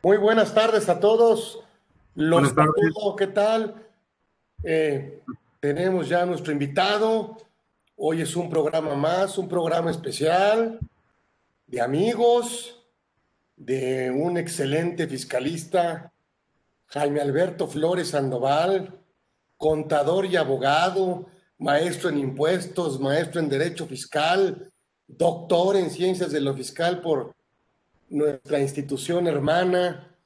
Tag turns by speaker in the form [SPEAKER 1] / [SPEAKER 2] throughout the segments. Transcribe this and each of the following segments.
[SPEAKER 1] Muy buenas tardes a todos. Los saludo, ¿qué tal? Eh, tenemos ya nuestro invitado. Hoy es un programa más, un programa especial de amigos, de un excelente fiscalista, Jaime Alberto Flores Sandoval, contador y abogado, maestro en impuestos, maestro en derecho fiscal, doctor en ciencias de lo fiscal por nuestra institución hermana,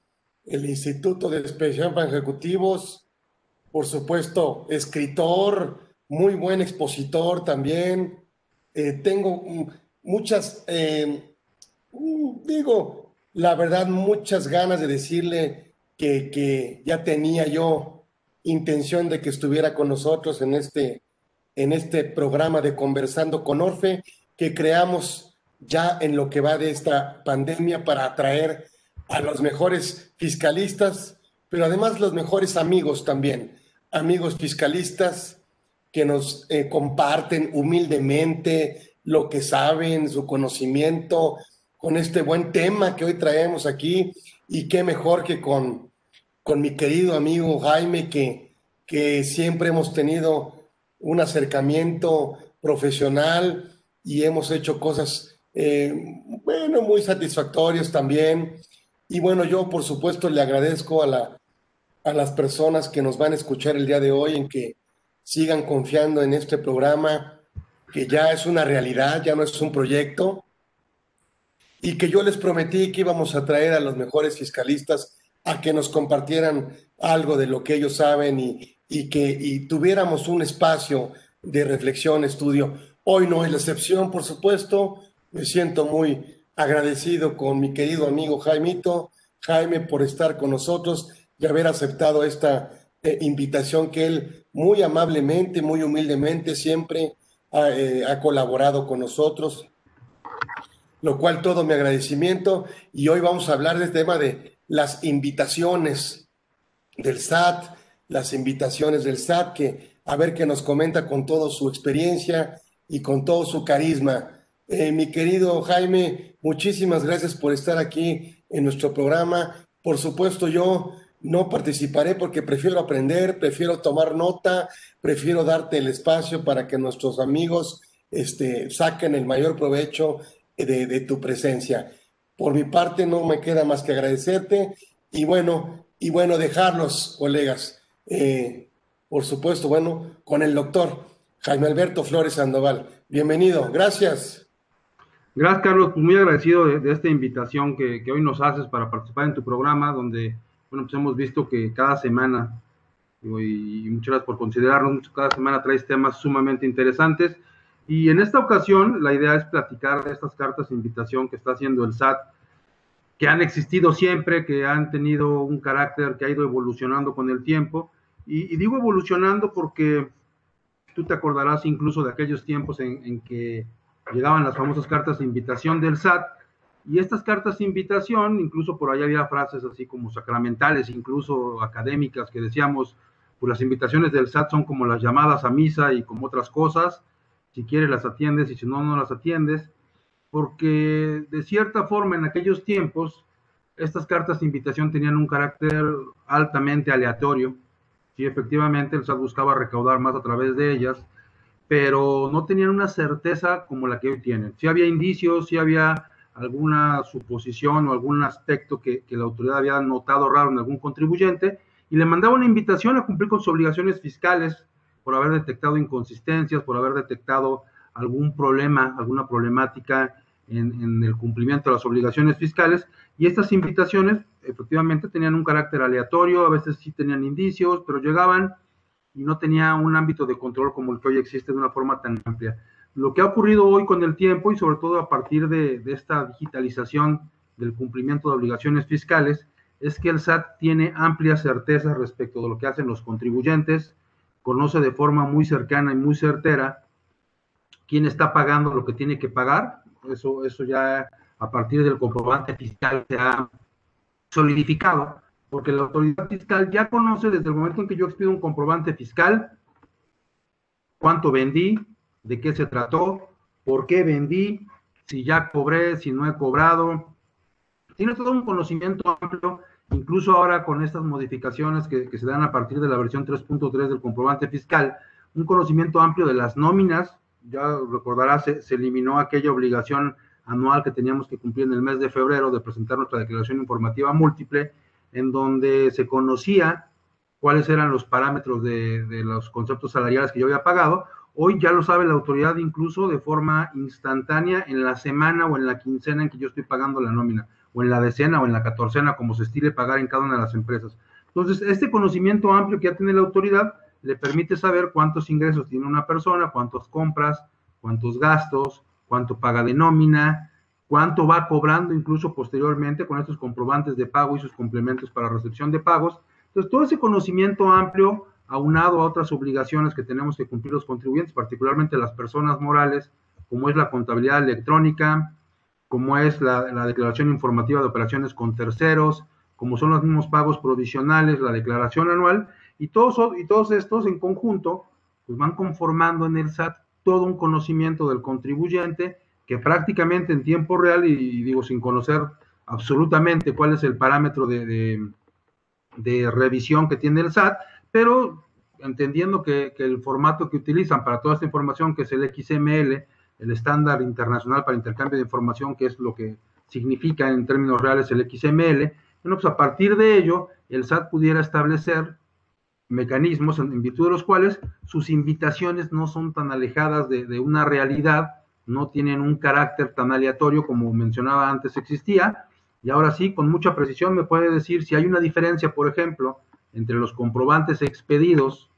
[SPEAKER 1] el Instituto de Especialización para Ejecutivos, por supuesto, escritor, muy buen expositor también. Eh, tengo muchas, eh, digo, la verdad, muchas ganas de decirle que, que, ya tenía yo intención de que estuviera con nosotros en este, en este programa de Conversando con Orfe, que creamos ya en lo que va de esta pandemia para atraer a los mejores fiscalistas, pero además los mejores amigos también, amigos fiscalistas que nos eh, comparten humildemente lo que saben, su conocimiento, con este buen tema que hoy traemos aquí. Y qué mejor que con, con mi querido amigo Jaime, que, que siempre hemos tenido un acercamiento profesional y hemos hecho cosas eh, bueno, muy satisfactorios también. Y bueno, yo por supuesto le agradezco a, la, a las personas que nos van a escuchar el día de hoy en que sigan confiando en este programa, que ya es una realidad, ya no es un proyecto, y que yo les prometí que íbamos a traer a los mejores fiscalistas a que nos compartieran algo de lo que ellos saben y, y que y tuviéramos un espacio de reflexión, estudio. Hoy no es la excepción, por supuesto, me siento muy agradecido con mi querido amigo Jaimito, Jaime, por estar con nosotros y haber aceptado esta eh, invitación que él muy amablemente, muy humildemente siempre ha, eh, ha colaborado con nosotros, lo cual todo mi agradecimiento. Y hoy vamos a hablar del tema de las invitaciones del SAT, las invitaciones del SAT, que a ver qué nos comenta con toda su experiencia y con todo su carisma. Eh, mi querido Jaime, muchísimas gracias por estar aquí en nuestro programa. Por supuesto, yo no participaré porque prefiero aprender, prefiero tomar nota, prefiero darte el espacio para que nuestros amigos este, saquen el mayor provecho de, tu presencia. Por mi parte, no me queda más que agradecerte y bueno, y bueno, dejarlos, colegas. Eh, por supuesto, bueno, con el doctor Jaime Alberto Flores Sandoval. Bienvenido, gracias.
[SPEAKER 2] Gracias, Carlos. Pues muy agradecido de, esta invitación que, hoy nos haces para participar en tu programa, donde, bueno, pues hemos visto que cada semana, y, muchas gracias por considerarnos, cada semana traes temas sumamente interesantes. Y en esta ocasión, la idea es platicar de estas cartas de invitación que está haciendo el SAT, que han existido siempre, que han tenido un carácter que ha ido evolucionando con el tiempo. Y, digo evolucionando porque tú te acordarás incluso de aquellos tiempos en que llegaban las famosas cartas de invitación del SAT, y estas cartas de invitación, incluso por ahí había frases así como sacramentales, incluso académicas, que decíamos, pues las invitaciones del SAT son como las llamadas a misa y como otras cosas, si quieres las atiendes y si no, no las atiendes, porque de cierta forma en aquellos tiempos, estas cartas de invitación tenían un carácter altamente aleatorio, si efectivamente el SAT buscaba recaudar más a través de ellas, pero no tenían una certeza como la que hoy tienen. Si había indicios, si había alguna suposición o algún aspecto que, la autoridad había notado raro en algún contribuyente y le mandaba una invitación a cumplir con sus obligaciones fiscales por haber detectado inconsistencias, por haber detectado algún problema, alguna problemática en, en, el cumplimiento de las obligaciones fiscales. Y estas invitaciones efectivamente tenían un carácter aleatorio, a veces sí tenían indicios, pero llegaban y no tenía un ámbito de control como el que hoy existe de una forma tan amplia. Lo que ha ocurrido hoy con el tiempo y sobre todo a partir de, esta digitalización del cumplimiento de obligaciones fiscales es que el SAT tiene amplia certeza respecto de lo que hacen los contribuyentes, conoce de forma muy cercana y muy certera quién está pagando lo que tiene que pagar. Eso, eso ya a partir del comprobante fiscal se ha solidificado porque la autoridad fiscal ya conoce desde el momento en que yo expido un comprobante fiscal cuánto vendí, de qué se trató, por qué vendí, si ya cobré, si no he cobrado, tiene todo un conocimiento amplio, incluso ahora con estas modificaciones que, se dan a partir de la versión 3.3 del comprobante fiscal, un conocimiento amplio de las nóminas, ya recordarás, se, eliminó aquella obligación anual que teníamos que cumplir en el mes de febrero de presentar nuestra declaración informativa múltiple, en donde se conocía cuáles eran los parámetros de, los conceptos salariales que yo había pagado. Hoy ya lo sabe la autoridad incluso de forma instantánea en la semana o en la quincena en que yo estoy pagando la nómina o en la decena o en la catorcena, como se estile pagar en cada una de las empresas. Entonces, este conocimiento amplio que ya tiene la autoridad le permite saber cuántos ingresos tiene una persona, cuántas compras, cuántos gastos, cuánto paga de nómina, cuánto va cobrando incluso posteriormente con estos comprobantes de pago y sus complementos para recepción de pagos. Entonces, todo ese conocimiento amplio, aunado a otras obligaciones que tenemos que cumplir los contribuyentes, particularmente las personas morales, como es la contabilidad electrónica, como es la, declaración informativa de operaciones con terceros, como son los mismos pagos provisionales, la declaración anual, y todos, y todos estos en conjunto pues van conformando en el SAT todo un conocimiento del contribuyente que prácticamente en tiempo real, y, digo sin conocer absolutamente cuál es el parámetro de, de, revisión que tiene el SAT, pero entendiendo que, el formato que utilizan para toda esta información, que es el XML, el estándar internacional para intercambio de información, que es lo que significa en términos reales el XML, bueno, pues a partir de ello, el SAT pudiera establecer mecanismos en, virtud de los cuales sus invitaciones no son tan alejadas de, una realidad, no tienen un carácter tan aleatorio como mencionaba antes existía, y ahora sí, con mucha precisión me puede decir si hay una diferencia, por ejemplo, entre los comprobantes expedidos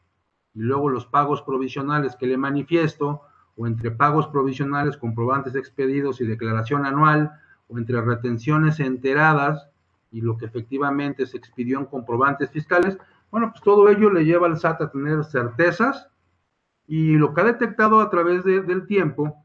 [SPEAKER 2] y luego los pagos provisionales que le manifiesto, o entre pagos provisionales, comprobantes expedidos y declaración anual, o entre retenciones enteradas y lo que efectivamente se expidió en comprobantes fiscales, bueno, pues todo ello le lleva al SAT a tener certezas y lo que ha detectado a través del tiempo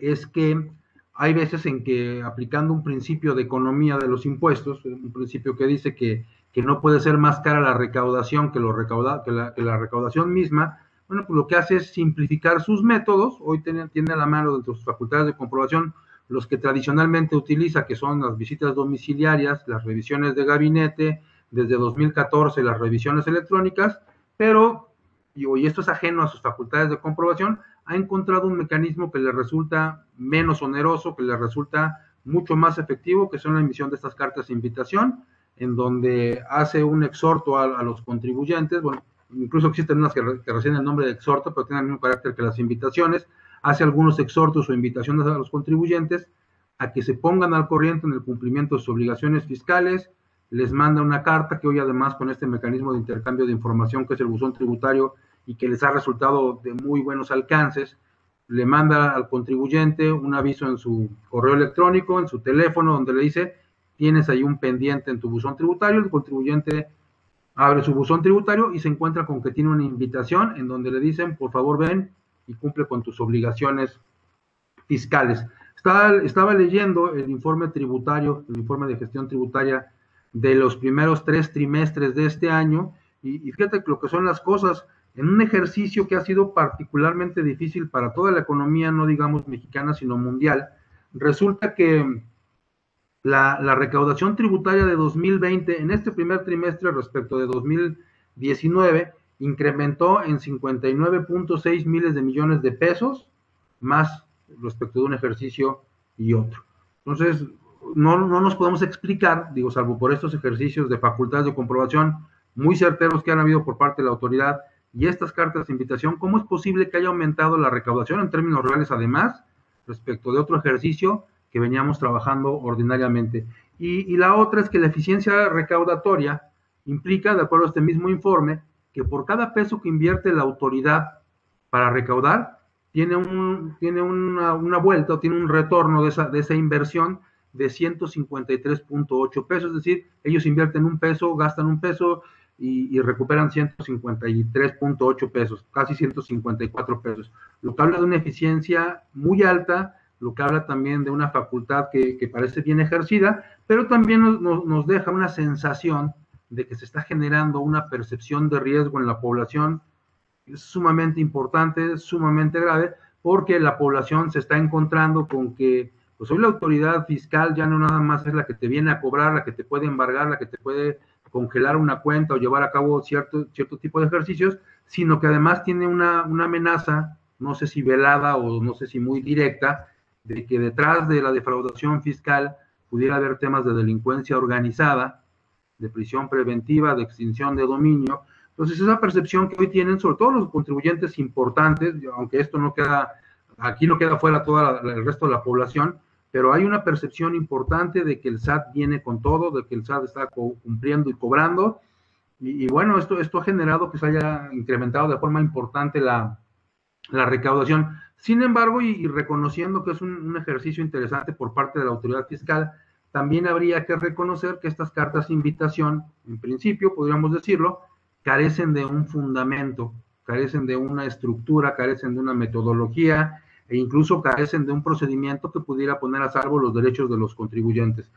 [SPEAKER 2] es que hay veces en que aplicando un principio de economía de los impuestos, un principio que dice que, que no puede ser más cara la recaudación que, lo recauda, que, la, recaudación misma, bueno, pues lo que hace es simplificar sus métodos. Hoy tiene, tiene a la mano dentro de sus facultades de comprobación los que tradicionalmente utiliza, que son las visitas domiciliarias, las revisiones de gabinete, desde 2014 las revisiones electrónicas, pero, y, esto es ajeno a sus facultades de comprobación, ha encontrado un mecanismo que le resulta menos oneroso, que le resulta mucho más efectivo, que son la emisión de estas cartas de invitación, en donde hace un exhorto a, a los contribuyentes, bueno, incluso existen unas que, reciben el nombre de exhorto, pero tienen el mismo carácter que las invitaciones, hace algunos exhortos o invitaciones a los contribuyentes a que se pongan al corriente en el cumplimiento de sus obligaciones fiscales, les manda una carta que hoy además con este mecanismo de intercambio de información que es el buzón tributario y que les ha resultado de muy buenos alcances, le manda al contribuyente un aviso en su correo electrónico, en su teléfono, donde le dice, tienes ahí un pendiente en tu buzón tributario, el contribuyente abre su buzón tributario y se encuentra con que tiene una invitación en donde le dicen, por favor ven y cumple con tus obligaciones fiscales. Estaba, estaba leyendo el informe tributario, el informe de gestión tributaria de los primeros tres trimestres de este año y, y fíjate lo que son las cosas en un ejercicio que ha sido particularmente difícil para toda la economía, no digamos mexicana, sino mundial, resulta que la, recaudación tributaria de 2020 en este primer trimestre respecto de 2019 incrementó en 59.6 miles de millones de pesos más respecto de un ejercicio y otro. Entonces, no, no nos podemos explicar, digo, salvo por estos ejercicios de facultades de comprobación muy certeros que han habido por parte de la autoridad y estas cartas de invitación, ¿cómo es posible que haya aumentado la recaudación en términos reales además respecto de otro ejercicio que veníamos trabajando ordinariamente. Y, la otra es que la eficiencia recaudatoria implica, de acuerdo a este mismo informe, que por cada peso que invierte la autoridad para recaudar, tiene, un, tiene una, vuelta o tiene un retorno de esa, de esa inversión de 153.8 pesos, es decir, ellos invierten un peso, gastan un peso y, y recuperan 153.8 pesos, casi 154 pesos, lo que habla de una eficiencia muy alta lo que habla también de una facultad que, parece bien ejercida, pero también nos, deja una sensación de que se está generando una percepción de riesgo en la población sumamente importante, sumamente grave, porque la población se está encontrando con que pues hoy la autoridad fiscal ya no nada más es la que te viene a cobrar, la que te puede embargar, la que te puede congelar una cuenta o llevar a cabo cierto, cierto tipo de ejercicios, sino que además tiene una, una amenaza, no sé si velada o no sé si muy directa, de que detrás de la defraudación fiscal pudiera haber temas de delincuencia organizada, de prisión preventiva, de extinción de dominio. Entonces, esa percepción que hoy tienen, sobre todo los contribuyentes importantes, aunque esto no queda, aquí no queda fuera todo el resto de la población, pero hay una percepción importante de que el SAT viene con todo, de que el SAT está cumpliendo y cobrando, y, bueno, esto, esto ha generado que se haya incrementado de forma importante la, la recaudación. Sin embargo, y, reconociendo que es un, un, ejercicio interesante por parte de la autoridad fiscal, también habría que reconocer que estas cartas de invitación, en principio, podríamos decirlo, carecen de un fundamento, carecen de una estructura, carecen de una metodología, e incluso carecen de un procedimiento que pudiera poner a salvo los derechos de los contribuyentes.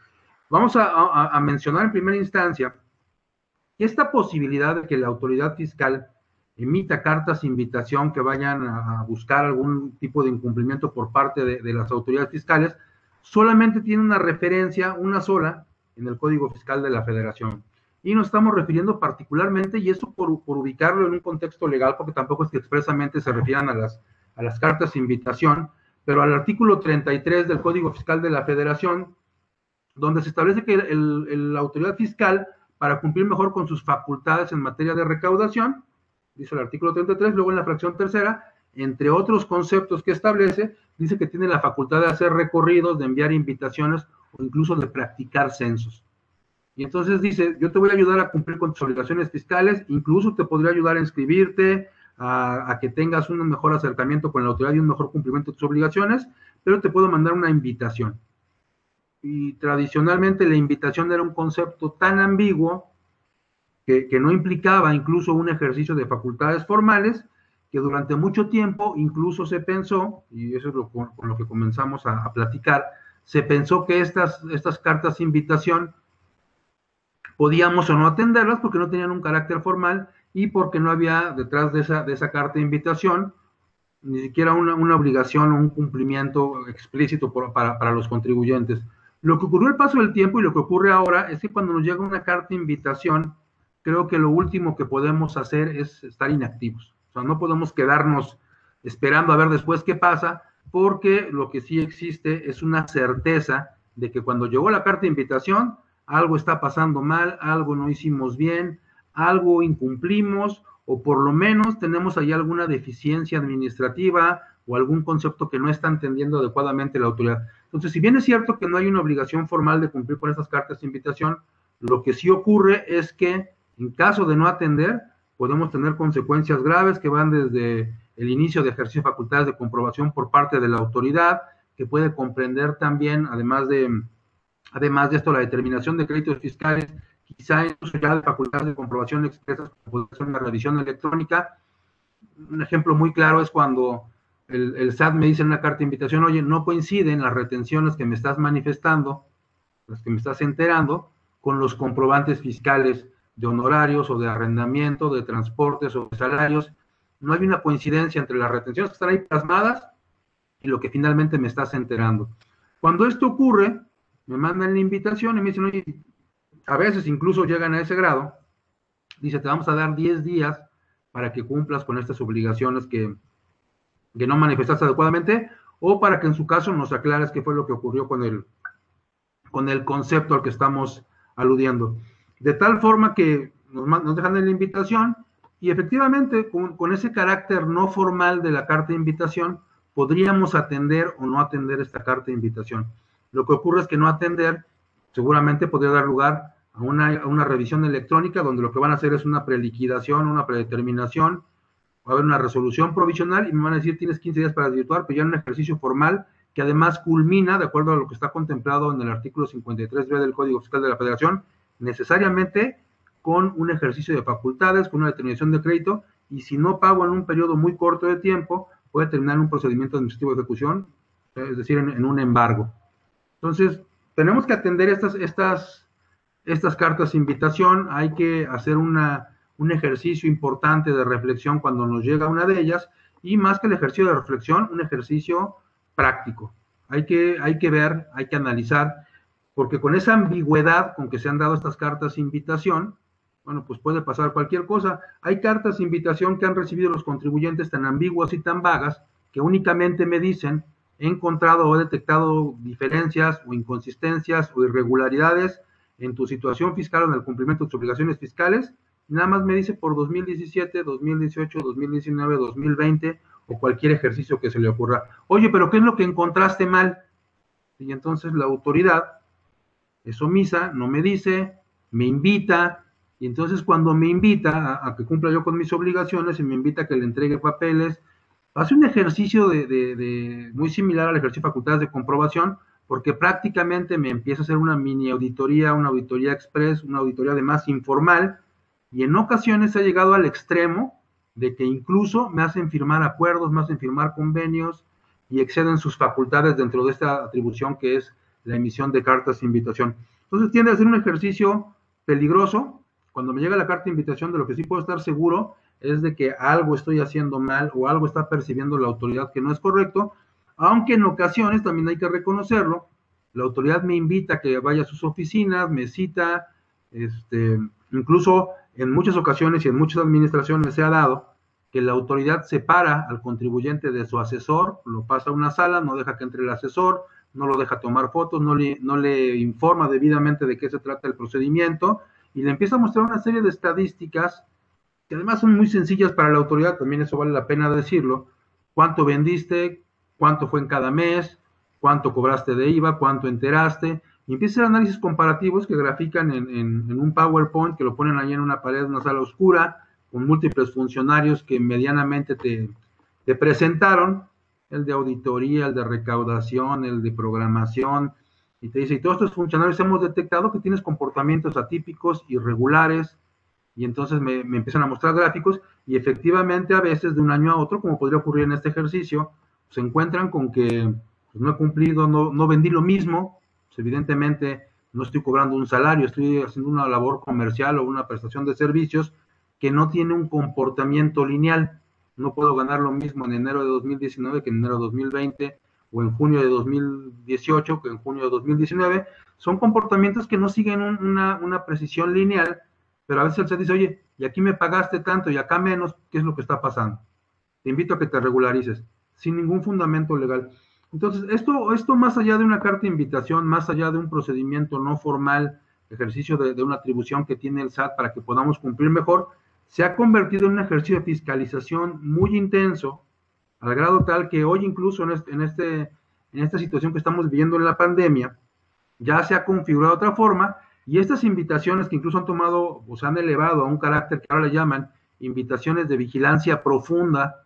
[SPEAKER 2] Vamos a, mencionar en primera instancia esta posibilidad de que la autoridad fiscal emita cartas de invitación que vayan a, buscar algún tipo de incumplimiento por parte de, las autoridades fiscales, solamente tiene una referencia, una sola, en el Código Fiscal de la Federación. Y nos estamos refiriendo particularmente, y esto por, por ubicarlo en un contexto legal, porque tampoco es que expresamente se refieran a las a las cartas de invitación, pero al artículo 33 del Código Fiscal de la Federación, donde se establece que la autoridad fiscal, para cumplir mejor con sus facultades en materia de recaudación, dice el artículo 33, luego en la fracción tercera, entre otros conceptos que establece, dice que tiene la facultad de hacer recorridos, de enviar invitaciones o incluso de practicar censos. Y entonces dice, yo te voy a ayudar a cumplir con tus obligaciones fiscales, incluso te podría ayudar a inscribirte, a, que tengas un mejor acercamiento con la autoridad y un mejor cumplimiento de tus obligaciones, pero te puedo mandar una invitación. Y tradicionalmente la invitación era un concepto tan ambiguo que, no implicaba incluso un ejercicio de facultades formales, que durante mucho tiempo incluso se pensó, y eso es lo, con, lo que comenzamos a, platicar, se pensó que estas, estas cartas de invitación podíamos o no atenderlas porque no tenían un carácter formal y porque no había detrás de esa, de esa carta de invitación ni siquiera una, una obligación o un cumplimiento explícito para, para, los contribuyentes. Lo que ocurrió el paso del tiempo y lo que ocurre ahora es que cuando nos llega una carta de invitación, creo que lo último que podemos hacer es estar inactivos. O sea, no podemos quedarnos esperando a ver después qué pasa, porque lo que sí existe es una certeza de que cuando llegó la carta de invitación, algo está pasando mal, algo no hicimos bien, algo incumplimos o por lo menos tenemos ahí alguna deficiencia administrativa o algún concepto que no está entendiendo adecuadamente la autoridad. Entonces, si bien es cierto que no hay una obligación formal de cumplir con estas cartas de invitación, lo que sí ocurre es que en caso de no atender, podemos tener consecuencias graves que van desde el inicio de ejercicio de facultades de comprobación por parte de la autoridad, que puede comprender también, además de, además de esto, la determinación de créditos fiscales quizá incluso ya de facultades de comprobación expresas, puede ser una revisión electrónica. Un ejemplo muy claro es cuando el, el, SAT me dice en una carta de invitación, oye, no coinciden las retenciones que me estás manifestando, las que me estás enterando, con los comprobantes fiscales de honorarios o de arrendamiento, de transportes o de salarios. No hay una coincidencia entre las retenciones que están ahí plasmadas y lo que finalmente me estás enterando. Cuando esto ocurre, me mandan la invitación y me dicen, oye, a veces incluso llegan a ese grado, dice, te vamos a dar 10 días para que cumplas con estas obligaciones que, que no manifestaste adecuadamente, o para que en su caso nos aclares qué fue lo que ocurrió con el, con el concepto al que estamos aludiendo. De tal forma que nos, nos dejan en la invitación y efectivamente con, con, ese carácter no formal de la carta de invitación, podríamos atender o no atender esta carta de invitación. Lo que ocurre es que no atender seguramente podría dar lugar a una, revisión electrónica donde lo que van a hacer es una preliquidación, una predeterminación, va a haber una resolución provisional y me van a decir tienes 15 días para desvirtuar, pero ya en un ejercicio formal que además culmina, de acuerdo a lo que está contemplado en el artículo 53b del Código Fiscal de la Federación, necesariamente con un ejercicio de facultades, con una determinación de crédito, y si no pago en un periodo muy corto de tiempo, puede terminar en un procedimiento administrativo de ejecución, es decir, en, en un embargo. Entonces, tenemos que atender estas, estas, estas cartas de invitación, hay que hacer una, un ejercicio importante de reflexión cuando nos llega una de ellas, y más que el ejercicio de reflexión, un ejercicio práctico. hay que, hay que ver, hay que analizar, porque con esa ambigüedad con que se han dado estas cartas de invitación, bueno, pues puede pasar cualquier cosa. Hay cartas de invitación que han recibido los contribuyentes tan ambiguas y tan vagas que únicamente me dicen, he encontrado o he detectado diferencias o inconsistencias o irregularidades en tu situación fiscal o en el cumplimiento de tus obligaciones fiscales. Nada más me dice por 2017, 2018, 2019, 2020 o cualquier ejercicio que se le ocurra. Oye, pero ¿qué es lo que encontraste mal? Y entonces la autoridad es omisa, no me dice, me invita, y entonces cuando me invita a, que cumpla yo con mis obligaciones y me invita a que le entregue papeles, hace un ejercicio de, muy similar al ejercicio de facultades de comprobación, porque prácticamente me empieza a hacer una mini auditoría, una auditoría express, una auditoría además informal, y en ocasiones ha llegado al extremo de que incluso me hacen firmar acuerdos, me hacen firmar convenios y exceden sus facultades dentro de esta atribución que es la emisión de cartas de invitación. Entonces tiende a ser un ejercicio peligroso. Cuando me llega la carta de invitación, de lo que sí puedo estar seguro es de que algo estoy haciendo mal o algo está percibiendo la autoridad que no es correcto, aunque en ocasiones también hay que reconocerlo. La autoridad me invita a que vaya a sus oficinas, me cita, este, incluso en muchas ocasiones y en muchas administraciones se ha dado que la autoridad separa al contribuyente de su asesor, lo pasa a una sala, no deja que entre el asesor, no lo deja tomar fotos, no le, no le informa debidamente de qué se trata el procedimiento y le empieza a mostrar una serie de estadísticas que además son muy sencillas para la autoridad, también eso vale la pena decirlo, cuánto vendiste, cuánto fue en cada mes, cuánto cobraste de IVA, cuánto enteraste, y empieza a análisis comparativos que grafican en, un PowerPoint, que lo ponen ahí en una pared, una sala oscura, con múltiples funcionarios que medianamente te, presentaron, el de auditoría, el de recaudación, el de programación, y te dice, y todos estos funcionarios hemos detectado que tienes comportamientos atípicos, irregulares, y entonces me, empiezan a mostrar gráficos, y efectivamente a veces de un año a otro, como podría ocurrir en este ejercicio, se encuentran con que pues, no he cumplido, no, no vendí lo mismo, pues, evidentemente no estoy cobrando un salario, estoy haciendo una labor comercial o una prestación de servicios que no tiene un comportamiento lineal. No puedo ganar lo mismo en enero de 2019 que en enero de 2020 o en junio de 2018 que en junio de 2019. Son comportamientos que no siguen una, una precisión lineal, pero a veces se dice, oye, y aquí me pagaste tanto y acá menos, ¿qué es lo que está pasando? Te invito a que te regularices, sin ningún fundamento legal. Entonces, esto, esto más allá de una carta de invitación, más allá de un procedimiento no formal, ejercicio de, una atribución que tiene el SAT para que podamos cumplir mejor, se ha convertido en un ejercicio de fiscalización muy intenso, al grado tal que hoy incluso en, este, en, este, en esta situación que estamos viviendo en la pandemia, ya se ha configurado de otra forma y estas invitaciones que incluso han tomado o se han elevado a un carácter que ahora le llaman invitaciones de vigilancia profunda,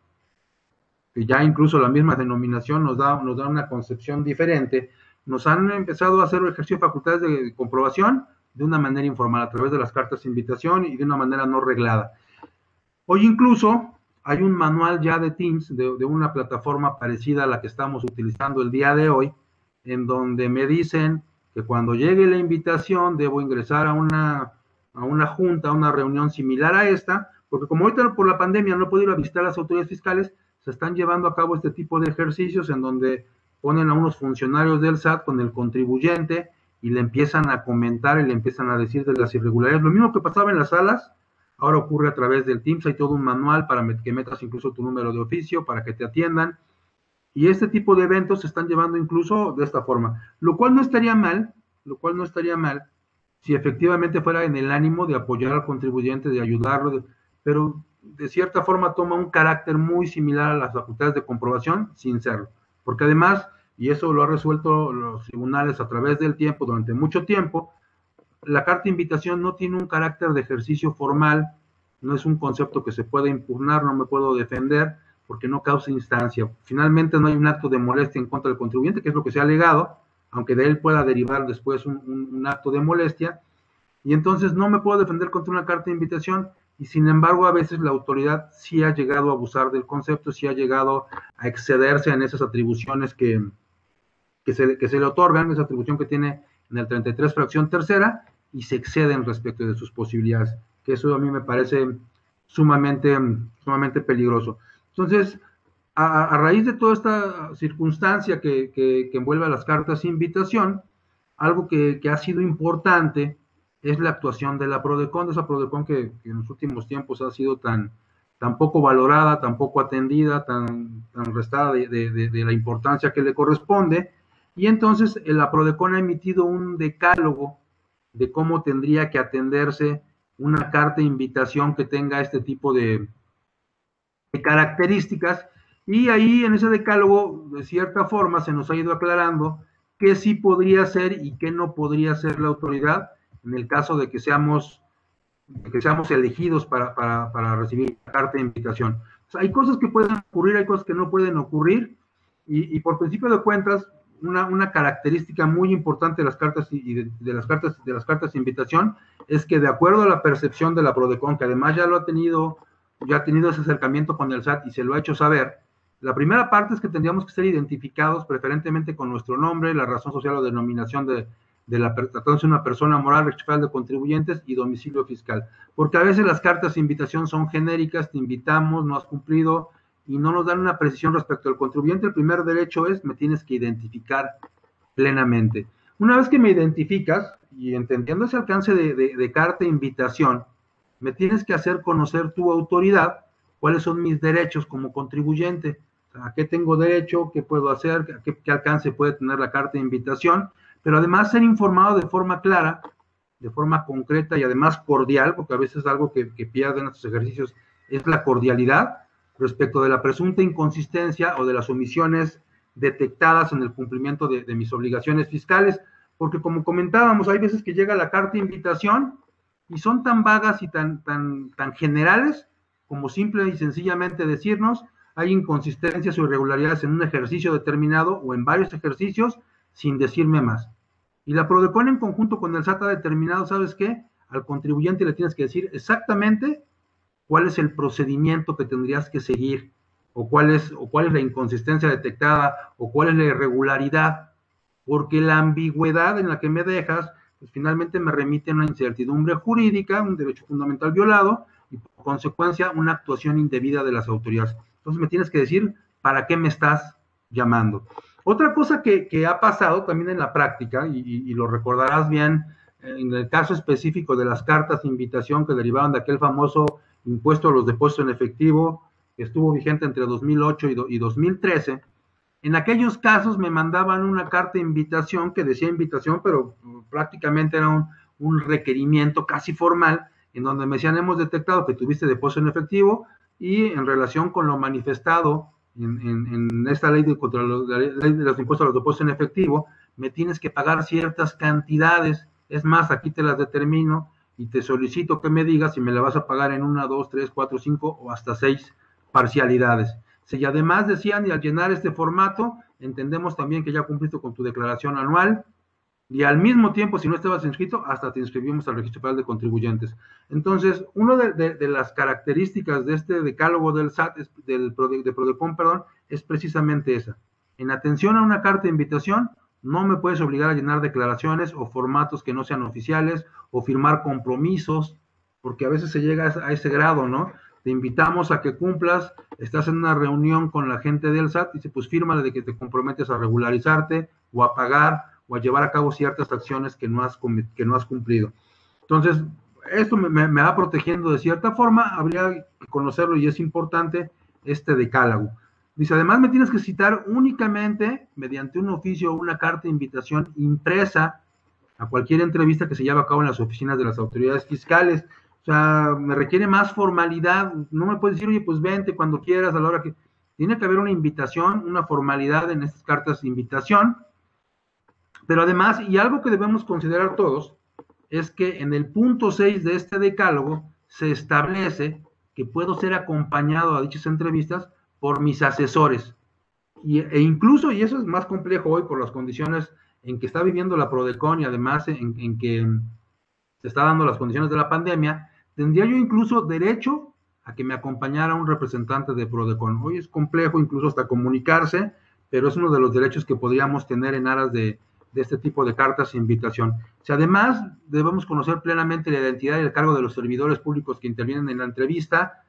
[SPEAKER 2] que ya incluso la misma denominación nos da, nos da una concepción diferente, nos han empezado a hacer ejercicio de facultades de comprobación de una manera informal, a través de las cartas de invitación y de una manera no reglada. Hoy incluso hay un manual ya de Teams, de, una plataforma parecida a la que estamos utilizando el día de hoy, en donde me dicen que cuando llegue la invitación debo ingresar a una, a una junta, a una reunión similar a esta, porque como ahorita por la pandemia no ir a visitar a las autoridades fiscales, se están llevando a cabo este tipo de ejercicios en donde ponen a unos funcionarios del SAT con el contribuyente y le empiezan a comentar y le empiezan a decir de las irregularidades. Lo mismo que pasaba en las salas, ahora ocurre a través del Teams, hay todo un manual para que metas incluso tu número de oficio, para que te atiendan. Y este tipo de eventos se están llevando incluso de esta forma, lo cual no estaría mal, lo cual no estaría mal si efectivamente fuera en el ánimo de apoyar al contribuyente, de ayudarlo, pero de cierta forma toma un carácter muy similar a las facultades de comprobación sin serlo. Porque además, y eso lo ha resuelto los tribunales a través del tiempo, durante mucho tiempo, la carta de invitación no tiene un carácter de ejercicio formal, no es un concepto que se pueda impugnar, no me puedo defender, porque no causa instancia. Finalmente no hay un acto de molestia en contra del contribuyente, que es lo que se ha alegado, aunque de él pueda derivar después un, un acto de molestia, y entonces no me puedo defender contra una carta de invitación y sin embargo a veces la autoridad sí ha llegado a abusar del concepto, sí ha llegado a excederse en esas atribuciones que, que, se, que se le otorgan, esa atribución que tiene en el 33 fracción tercera, y se exceden respecto de sus posibilidades, que eso a mí me parece sumamente, sumamente peligroso. Entonces, a, raíz de toda esta circunstancia que, envuelve a las cartas de invitación, algo que, ha sido importante es la actuación de la PRODECON, de esa PRODECON que, en los últimos tiempos ha sido tan, poco valorada, tan poco atendida, tan, restada de, la importancia que le corresponde. Y entonces eh, la PRODECON ha emitido un decálogo de cómo tendría que atenderse una carta de invitación que tenga este tipo de, características. Y ahí en ese decálogo, de cierta forma, se nos ha ido aclarando qué sí podría ser y qué no podría ser la autoridad en el caso de que seamos, que seamos elegidos para, para, recibir la carta de invitación. hay cosas que pueden ocurrir, hay cosas que no pueden ocurrir, y, por principio de cuentas, una, una, característica muy importante de las cartas y de, las cartas de las cartas de invitación es que de acuerdo a la percepción de la Prodecon, que además ya lo ha tenido, ya ha tenido ese acercamiento con el SAT y se lo ha hecho saber, la primera parte es que tendríamos que ser identificados preferentemente con nuestro nombre, la razón social o denominación de, de la tratándose de una persona moral, registral de contribuyentes y domicilio fiscal. Porque a veces las cartas de invitación son genéricas, te invitamos, no has cumplido y no nos dan una precisión respecto al contribuyente. El primer derecho es, me tienes que identificar plenamente. Una vez que me identificas y entendiendo ese alcance de, carta de invitación, me tienes que hacer conocer tu autoridad, cuáles son mis derechos como contribuyente, a qué tengo derecho, qué puedo hacer, qué, qué alcance puede tener la carta de invitación pero además ser informado de forma clara, de forma concreta y además cordial, porque a veces algo que, pierden estos ejercicios es la cordialidad respecto de la presunta inconsistencia o de las omisiones detectadas en el cumplimiento de, mis obligaciones fiscales, porque como comentábamos, hay veces que llega la carta de invitación y son tan vagas y tan, tan, tan generales como simple y sencillamente decirnos hay inconsistencias o irregularidades en un ejercicio determinado o en varios ejercicios sin decirme más. Y la PRODECON en conjunto con el SAT ha determinado, ¿sabes qué? Al contribuyente le tienes que decir exactamente cuál es el procedimiento que tendrías que seguir, o cuál es, o cuál es la inconsistencia detectada, o cuál es la irregularidad, porque la ambigüedad en la que me dejas, pues finalmente me remite a una incertidumbre jurídica, un derecho fundamental violado, y por consecuencia una actuación indebida de las autoridades. Entonces me tienes que decir para qué me estás llamando. Otra cosa que, ha pasado también en la práctica, y, lo recordarás bien, en el caso específico de las cartas de invitación que derivaban de aquel famoso impuesto a los depósitos en efectivo, que estuvo vigente entre 2008 y, 2013, en aquellos casos me mandaban una carta de invitación que decía invitación, pero prácticamente era un, un requerimiento casi formal, en donde me decían, hemos detectado que tuviste depósito en efectivo y en relación con lo manifestado en, esta ley de, contra los, de los impuestos a los depósitos en efectivo, me tienes que pagar ciertas cantidades. Es más, aquí te las determino y te solicito que me digas si me la vas a pagar en una, dos, tres, cuatro, cinco o hasta seis parcialidades. Si además decían, y al llenar este formato, entendemos también que ya cumpliste con tu declaración anual, y al mismo tiempo, si no estabas inscrito, hasta te inscribimos al registro federal de contribuyentes. Entonces, una de, las características de este decálogo del SAT, del, de perdón, es precisamente esa. En atención a una carta de invitación, no me puedes obligar a llenar declaraciones o formatos que no sean oficiales o firmar compromisos, porque a veces se llega a ese grado, ¿no? Te invitamos a que cumplas, estás en una reunión con la gente del SAT y dice, pues fírmale de que te comprometes a regularizarte o a pagar o a llevar a cabo ciertas acciones que no has, que no has cumplido. Entonces, esto me, va protegiendo de cierta forma, habría que conocerlo y es importante este decálogo. Dice, además me tienes que citar únicamente mediante un oficio o una carta de invitación impresa a cualquier entrevista que se lleve a cabo en las oficinas de las autoridades fiscales. O sea, me requiere más formalidad. No me puedes decir, oye, pues vente cuando quieras, a la hora que... Tiene que haber una invitación, una formalidad en estas cartas de invitación pero además, y algo que debemos considerar todos, es que en el punto 6 de este decálogo se establece que puedo ser acompañado a dichas entrevistas por mis asesores. Y, e incluso, y eso es más complejo hoy por las condiciones en que está viviendo la Prodecon y además en, que se está dando las condiciones de la pandemia, tendría yo incluso derecho a que me acompañara un representante de Prodecon. Hoy es complejo incluso hasta comunicarse, pero es uno de los derechos que podríamos tener en aras de, de este tipo de cartas e invitación. Si además debemos conocer plenamente la identidad y el cargo de los servidores públicos que intervienen en la entrevista,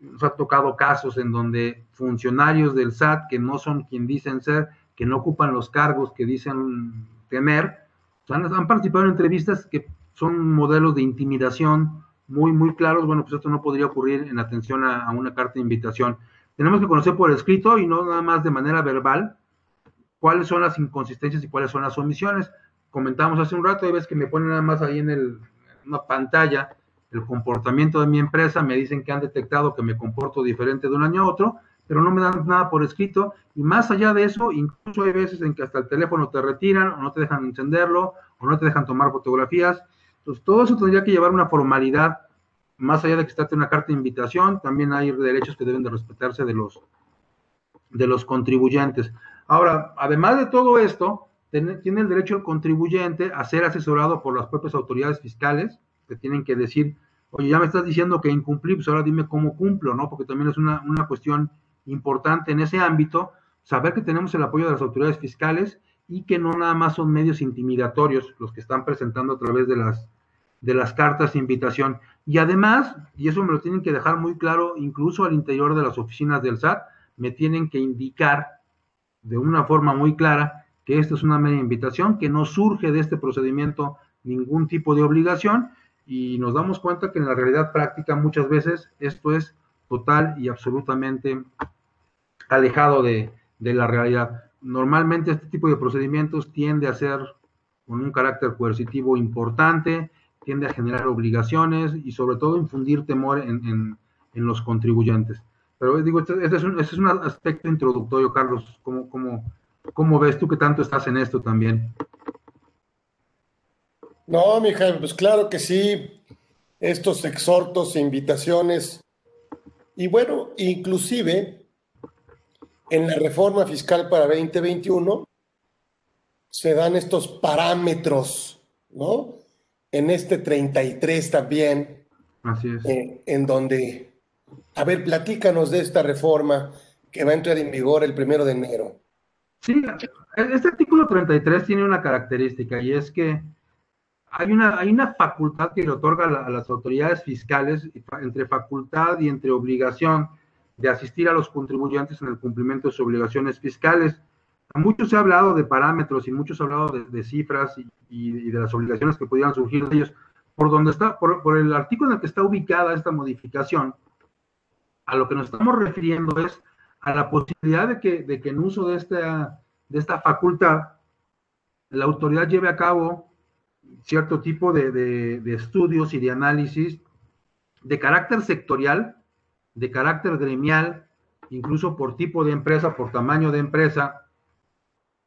[SPEAKER 2] nos ha tocado casos en donde funcionarios del SAT que no son quien dicen ser, que no ocupan los cargos que dicen tener, han, participado en entrevistas que son modelos de intimidación muy, muy claros. Bueno, pues esto no podría ocurrir en atención a, una carta de invitación. Tenemos que conocer por escrito y no nada más de manera verbal cuáles son las inconsistencias y cuáles son las omisiones. Comentamos hace un rato, hay veces que me ponen nada más ahí en el, una pantalla el comportamiento de mi empresa, me dicen que han detectado que me comporto diferente de un año a otro, pero no me dan nada por escrito. Y más allá de eso, incluso hay veces en que hasta el teléfono te retiran o no te dejan encenderlo o no te dejan tomar fotografías. Entonces, todo eso tendría que llevar una formalidad, más allá de que esté una carta de invitación, también hay derechos que deben de respetarse de los, de los contribuyentes. Ahora, además de todo esto, tiene, el derecho el contribuyente a ser asesorado por las propias autoridades fiscales, que tienen que decir, oye, ya me estás diciendo que incumplí, pues ahora dime cómo cumplo, ¿no? Porque también es una, una cuestión importante en ese ámbito, saber que tenemos el apoyo de las autoridades fiscales y que no nada más son medios intimidatorios los que están presentando a través de las, de las cartas de invitación. Y además, y eso me lo tienen que dejar muy claro, incluso al interior de las oficinas del SAT, me tienen que indicar de una forma muy clara que esta es una media invitación, que no surge de este procedimiento ningún tipo de obligación y nos damos cuenta que en la realidad práctica muchas veces esto es total y absolutamente alejado de, la realidad. Normalmente este tipo de procedimientos tiende a ser con un carácter coercitivo importante, tiende a generar obligaciones y sobre todo infundir temor en, los contribuyentes. Pero digo, este, este, es, un, este es, un, aspecto introductorio, Carlos. ¿Cómo, cómo, cómo ves tú que tanto estás en esto también?
[SPEAKER 1] No, mi Jaime, pues claro que sí. Estos exhortos e invitaciones y bueno, inclusive en la reforma fiscal para 2021 se dan estos parámetros, ¿no? En este 33 también.
[SPEAKER 2] Así es.
[SPEAKER 1] Eh, en donde, a ver, platícanos de esta reforma que va a entrar en vigor el primero de enero.
[SPEAKER 2] Sí, este artículo 33 tiene una característica y es que hay una, hay una facultad que le otorga a, las autoridades fiscales, entre facultad y entre obligación de asistir a los contribuyentes en el cumplimiento de sus obligaciones fiscales. Mucho se ha hablado de parámetros y mucho se ha hablado de, cifras y, de las obligaciones que pudieran surgir de ellos. Por donde está, por, por, el artículo en el que está ubicada esta modificación, a lo que nos estamos refiriendo es a la posibilidad de que, de que en uso de esta, de esta facultad, la autoridad lleve a cabo cierto tipo de, estudios y de análisis de carácter sectorial, de carácter gremial, incluso por tipo de empresa, por tamaño de empresa,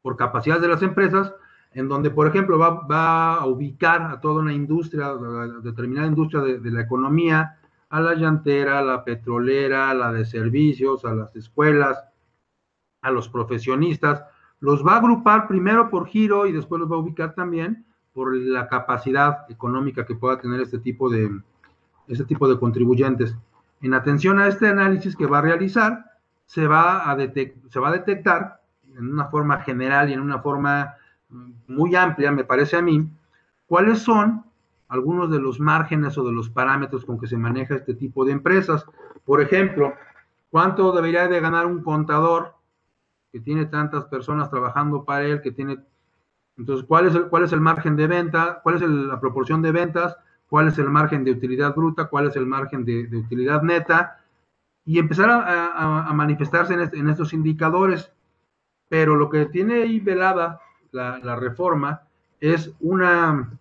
[SPEAKER 2] por capacidad de las empresas, en donde, por ejemplo, va, a ubicar a toda una industria, a determinada industria de, de, la economía, a la llantera, a la petrolera, a la de servicios, a las escuelas, a los profesionistas, los va a agrupar primero por giro y después los va a ubicar también por la capacidad económica que pueda tener este tipo de, este tipo de contribuyentes. En atención a este análisis que va a realizar, se va a, se va a detectar en una forma general y en una forma muy amplia, me parece a mí, cuáles son algunos de los márgenes o de los parámetros con que se maneja este tipo de empresas. Por ejemplo, ¿cuánto debería de ganar un contador que tiene tantas personas trabajando para él, que tiene entonces, ¿cuál es el, cuál es el margen de venta? ¿Cuál es la proporción de ventas? ¿Cuál es el margen de utilidad bruta? ¿Cuál es el margen de, utilidad neta? Y empezar a, manifestarse en, estos indicadores. Pero lo que tiene ahí velada la, reforma es una,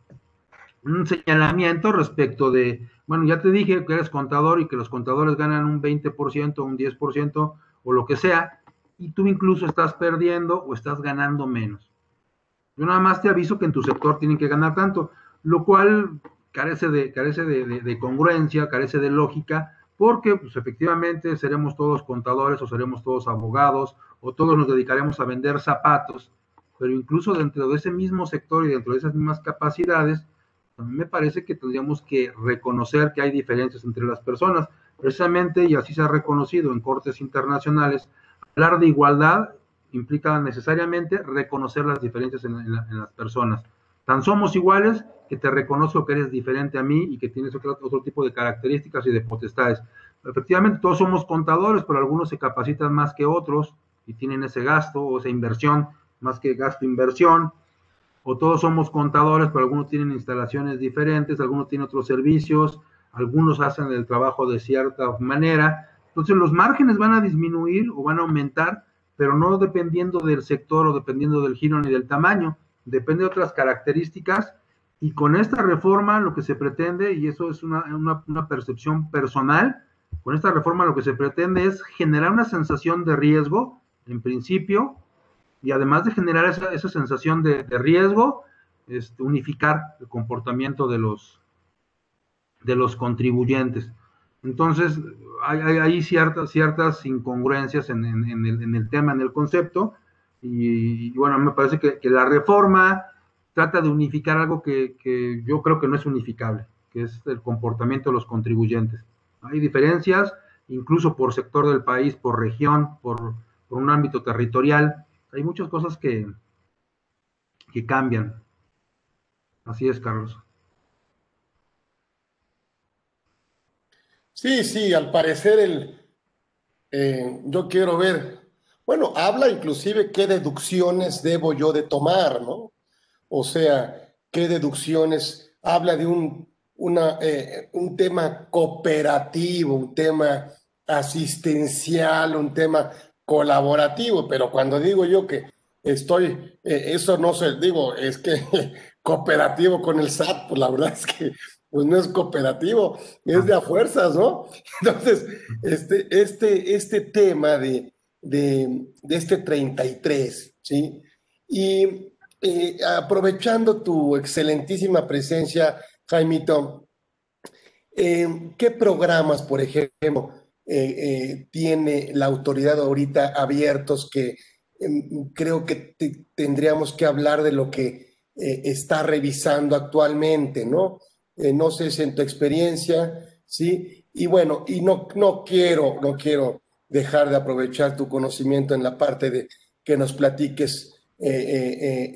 [SPEAKER 2] un señalamiento respecto de, bueno, ya te dije que eres contador y que los contadores ganan un 20%, un 10% o lo que sea, y tú incluso estás perdiendo o estás ganando menos. Yo nada más te aviso que en tu sector tienen que ganar tanto, lo cual carece de, carece de, congruencia, carece de lógica, porque pues, efectivamente seremos todos contadores o seremos todos abogados o todos nos dedicaremos a vender zapatos, pero incluso dentro de ese mismo sector y dentro de esas mismas capacidades, a mí me parece que tendríamos que reconocer que hay diferencias entre las personas, precisamente, y así se ha reconocido en cortes internacionales, hablar de igualdad implica necesariamente reconocer las diferencias en, las personas. Tan somos iguales que te reconozco que eres diferente a mí y que tienes otro, otro tipo de características y de potestades. efectivamente todos somos contadores, pero algunos se capacitan más que otros y tienen ese gasto o esa inversión más que gasto-inversión, o todos somos contadores, pero algunos tienen instalaciones diferentes, algunos tienen otros servicios, algunos hacen el trabajo de cierta manera. Entonces los márgenes van a disminuir o van a aumentar, pero no dependiendo del sector o dependiendo del giro ni del tamaño, depende de otras características. Y con esta reforma lo que se pretende, y eso es una, una percepción personal, con esta reforma lo que se pretende es generar una sensación de riesgo, en principio, y además de generar esa, esa sensación de, riesgo, este, unificar el comportamiento de los, de los contribuyentes. Entonces, hay, ciertas, ciertas incongruencias en, el, tema, en el concepto, y, bueno, me parece que, la reforma trata de unificar algo que, que, yo creo que no es unificable, que es el comportamiento de los contribuyentes. Hay diferencias, incluso por sector del país, por región, por, por un ámbito territorial, hay muchas cosas que, que cambian. Así es, Carlos.
[SPEAKER 1] Sí, sí, al parecer el, eh, yo quiero ver, bueno, habla inclusive qué deducciones debo yo de tomar, ¿no? O sea, qué deducciones, habla de un, una, eh, un tema cooperativo, un tema asistencial, un tema colaborativo, pero cuando digo yo que estoy, eh, eso no se, digo, es que cooperativo con el SAT, pues la verdad es que pues no es cooperativo, es de a fuerzas, ¿no? Entonces, este, este, este tema de, de, este 33, ¿sí? Y eh, aprovechando tu excelentísima presencia, Jaimito, eh, ¿qué programas, por ejemplo, eh, eh, tiene la autoridad ahorita abiertos que em, creo que tendríamos que hablar de lo que eh, está revisando actualmente, ¿no? no sé si en tu experiencia, ¿sí? Y bueno, y no, no quiero, no quiero dejar de aprovechar tu conocimiento en la parte de que nos platiques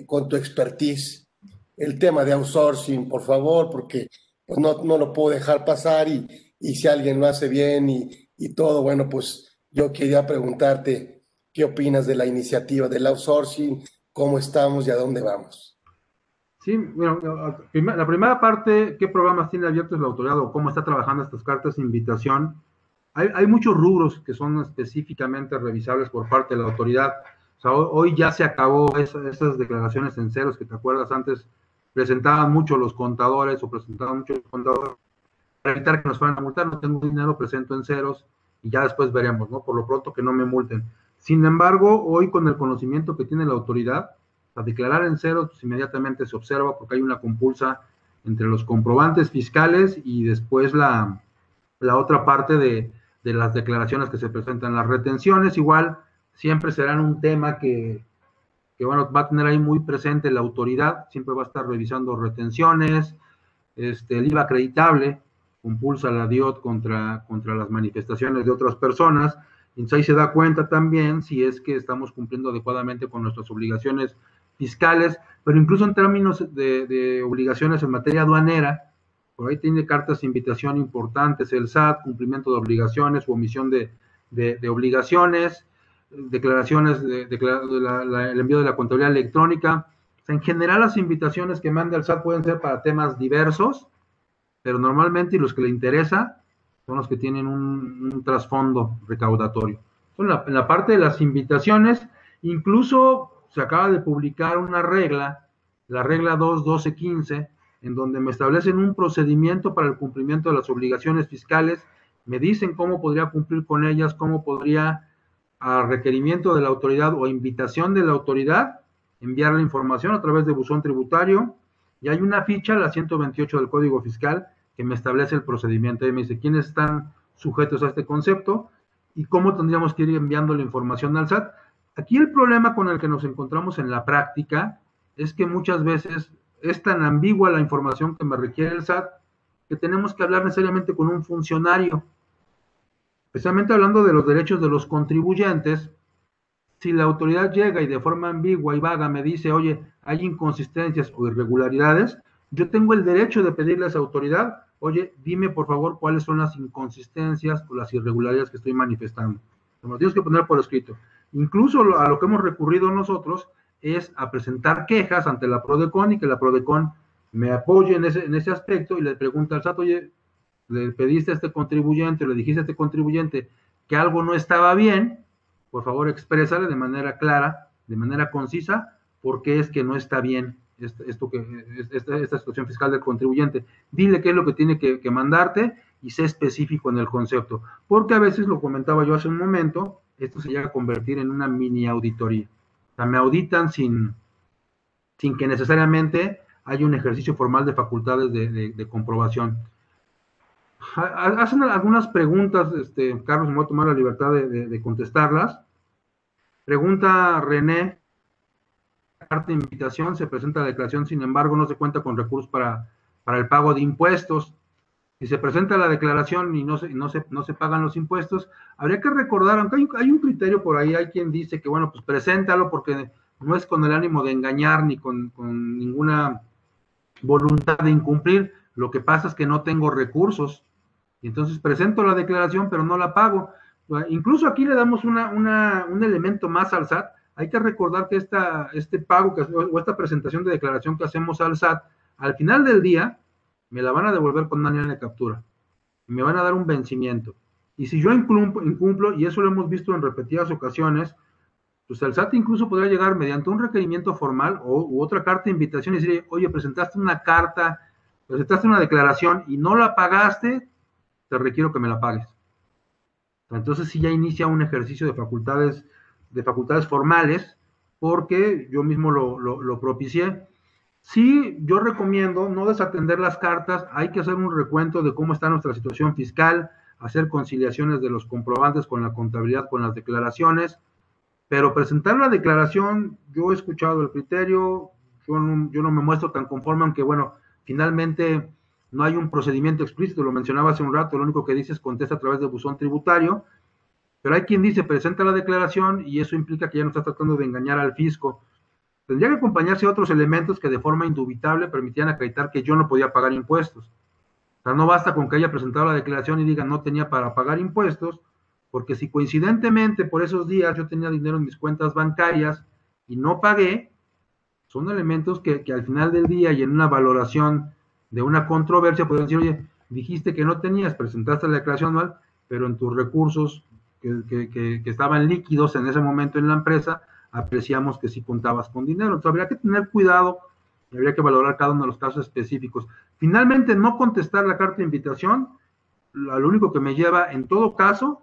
[SPEAKER 1] con tu expertise el tema de outsourcing, por favor, porque pues, no, no lo puedo dejar pasar y, y si alguien lo hace bien y, y todo. Bueno, pues yo quería preguntarte qué opinas de la iniciativa del outsourcing, cómo estamos y a dónde vamos.
[SPEAKER 2] Sí, bueno, la primera parte, ¿qué programas tiene abiertos la autoridad o cómo está trabajando estas cartas de invitación? Hay, muchos rubros que son específicamente revisables por parte de la autoridad. O sea, hoy, ya se acabó esas declaraciones en ceros que te acuerdas antes presentaban mucho los contadores o presentaban mucho los contadores evitar que nos fueran a multar, no tengo dinero, presento en ceros y ya después veremos, ¿no? Por lo pronto que no me multen. Sin embargo, hoy con el conocimiento que tiene la autoridad, a declarar en ceros, pues inmediatamente se observa porque hay una compulsa entre los comprobantes fiscales y después la, la otra parte de, de, las declaraciones que se presentan. Las retenciones igual siempre serán un tema que, que, bueno, va a tener ahí muy presente la autoridad, siempre va a estar revisando retenciones, este, el IVA acreditable, compulsa la DIOT contra, contra las manifestaciones de otras personas. Entonces ahí se da cuenta también si es que estamos cumpliendo adecuadamente con nuestras obligaciones fiscales, pero incluso en términos de, obligaciones en materia aduanera, por ahí tiene cartas de invitación importantes, el SAT, cumplimiento de obligaciones o omisión de, de obligaciones, declaraciones, de, el envío de la contabilidad electrónica. en general las invitaciones que manda el SAT pueden ser para temas diversos, pero normalmente los que le interesa son los que tienen un, trasfondo recaudatorio. en, la, parte de las invitaciones, incluso se acaba de publicar una regla, la regla 2.12.15, en donde me establecen un procedimiento para el cumplimiento de las obligaciones fiscales, me dicen cómo podría cumplir con ellas, cómo podría, a requerimiento de la autoridad o invitación de la autoridad, enviar la información a través de buzón tributario, y hay una ficha, la 128 del Código Fiscal, que me establece el procedimiento y me dice quiénes están sujetos a este concepto y cómo tendríamos que ir enviando la información al SAT. Aquí el problema con el que nos encontramos en la práctica es que muchas veces es tan ambigua la información que me requiere el SAT que tenemos que hablar necesariamente con un funcionario. Especialmente hablando de los derechos de los contribuyentes, si la autoridad llega y de forma ambigua y vaga me dice, oye, hay inconsistencias o irregularidades, yo tengo el derecho de pedirle a esa autoridad, oye, dime por favor cuáles son las inconsistencias o las irregularidades que estoy manifestando. Lo tienes que poner por escrito. Incluso a lo que hemos recurrido nosotros es a presentar quejas ante la PRODECON y que la PRODECON me apoye en ese, en ese aspecto y le pregunta al SAT, oye, le pediste a este contribuyente, le dijiste a este contribuyente que algo no estaba bien, por favor exprésale de manera clara, de manera concisa, por qué es que no está bien esto, que, esta, esta, situación fiscal del contribuyente. Dile qué es lo que tiene que, mandarte y sé específico en el concepto, porque a veces, lo comentaba yo hace un momento, esto se llega a convertir en una mini auditoría. O sea, me auditan sin, sin que necesariamente haya un ejercicio formal de facultades de, comprobación. Hacen algunas preguntas, este, Carlos, me voy a tomar la libertad de, contestarlas. Pregunta René, carta de invitación, se presenta la declaración, sin embargo, no se cuenta con recursos para, para el pago de impuestos. Si se presenta la declaración y no se, no se, no se pagan los impuestos, habría que recordar, aunque hay, hay un criterio por ahí, hay quien dice que, bueno, pues preséntalo porque no es con el ánimo de engañar ni con, con ninguna voluntad de incumplir, lo que pasa es que no tengo recursos. Y entonces presento la declaración, pero no la pago. Incluso aquí le damos una, una, un elemento más al SAT. Hay que recordar que esta, este pago que, o esta presentación de declaración que hacemos al SAT, al final del día, me la van a devolver con una de captura. Me van a dar un vencimiento. Y si yo incumplo, incumplo, y eso lo hemos visto en repetidas ocasiones, pues el SAT incluso podría llegar mediante un requerimiento formal o, u otra carta de invitación y decir, oye, presentaste una carta, presentaste una declaración y no la pagaste, te requiero que me la pagues. Entonces sí ya inicia un ejercicio de facultades, de facultades formales, porque yo mismo lo, propicié. Sí, yo recomiendo no desatender las cartas, hay que hacer un recuento de cómo está nuestra situación fiscal, hacer conciliaciones de los comprobantes con la contabilidad, con las declaraciones, pero presentar la declaración, yo he escuchado el criterio, yo no, yo no me muestro tan conforme, aunque bueno, finalmente no hay un procedimiento explícito, lo mencionaba hace un rato, lo único que dice es contesta a través de buzón tributario, pero hay quien dice presenta la declaración y eso implica que ya no está tratando de engañar al fisco. Tendría que acompañarse otros elementos que de forma indubitable permitían acreditar que yo no podía pagar impuestos. O sea, no basta con que haya presentado la declaración y diga no tenía para pagar impuestos, porque si coincidentemente por esos días yo tenía dinero en mis cuentas bancarias y no pagué, son elementos que, al final del día y en una valoración de una controversia pueden decir, oye, dijiste que no tenías, presentaste la declaración anual, pero en tus recursos que, estaban líquidos en ese momento en la empresa, apreciamos que sí contabas con dinero. Entonces habría que tener cuidado y habría que valorar cada uno de los casos específicos. Finalmente, no contestar la carta de invitación, lo único que me lleva en todo caso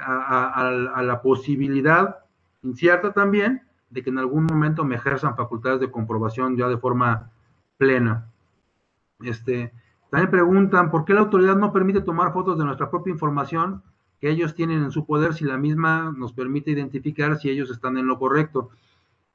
[SPEAKER 2] a, la posibilidad incierta también de que en algún momento me ejerzan facultades de comprobación ya de forma plena. Este, también preguntan, ¿por qué la autoridad no permite tomar fotos de nuestra propia información que ellos tienen en su poder si la misma nos permite identificar si ellos están en lo correcto?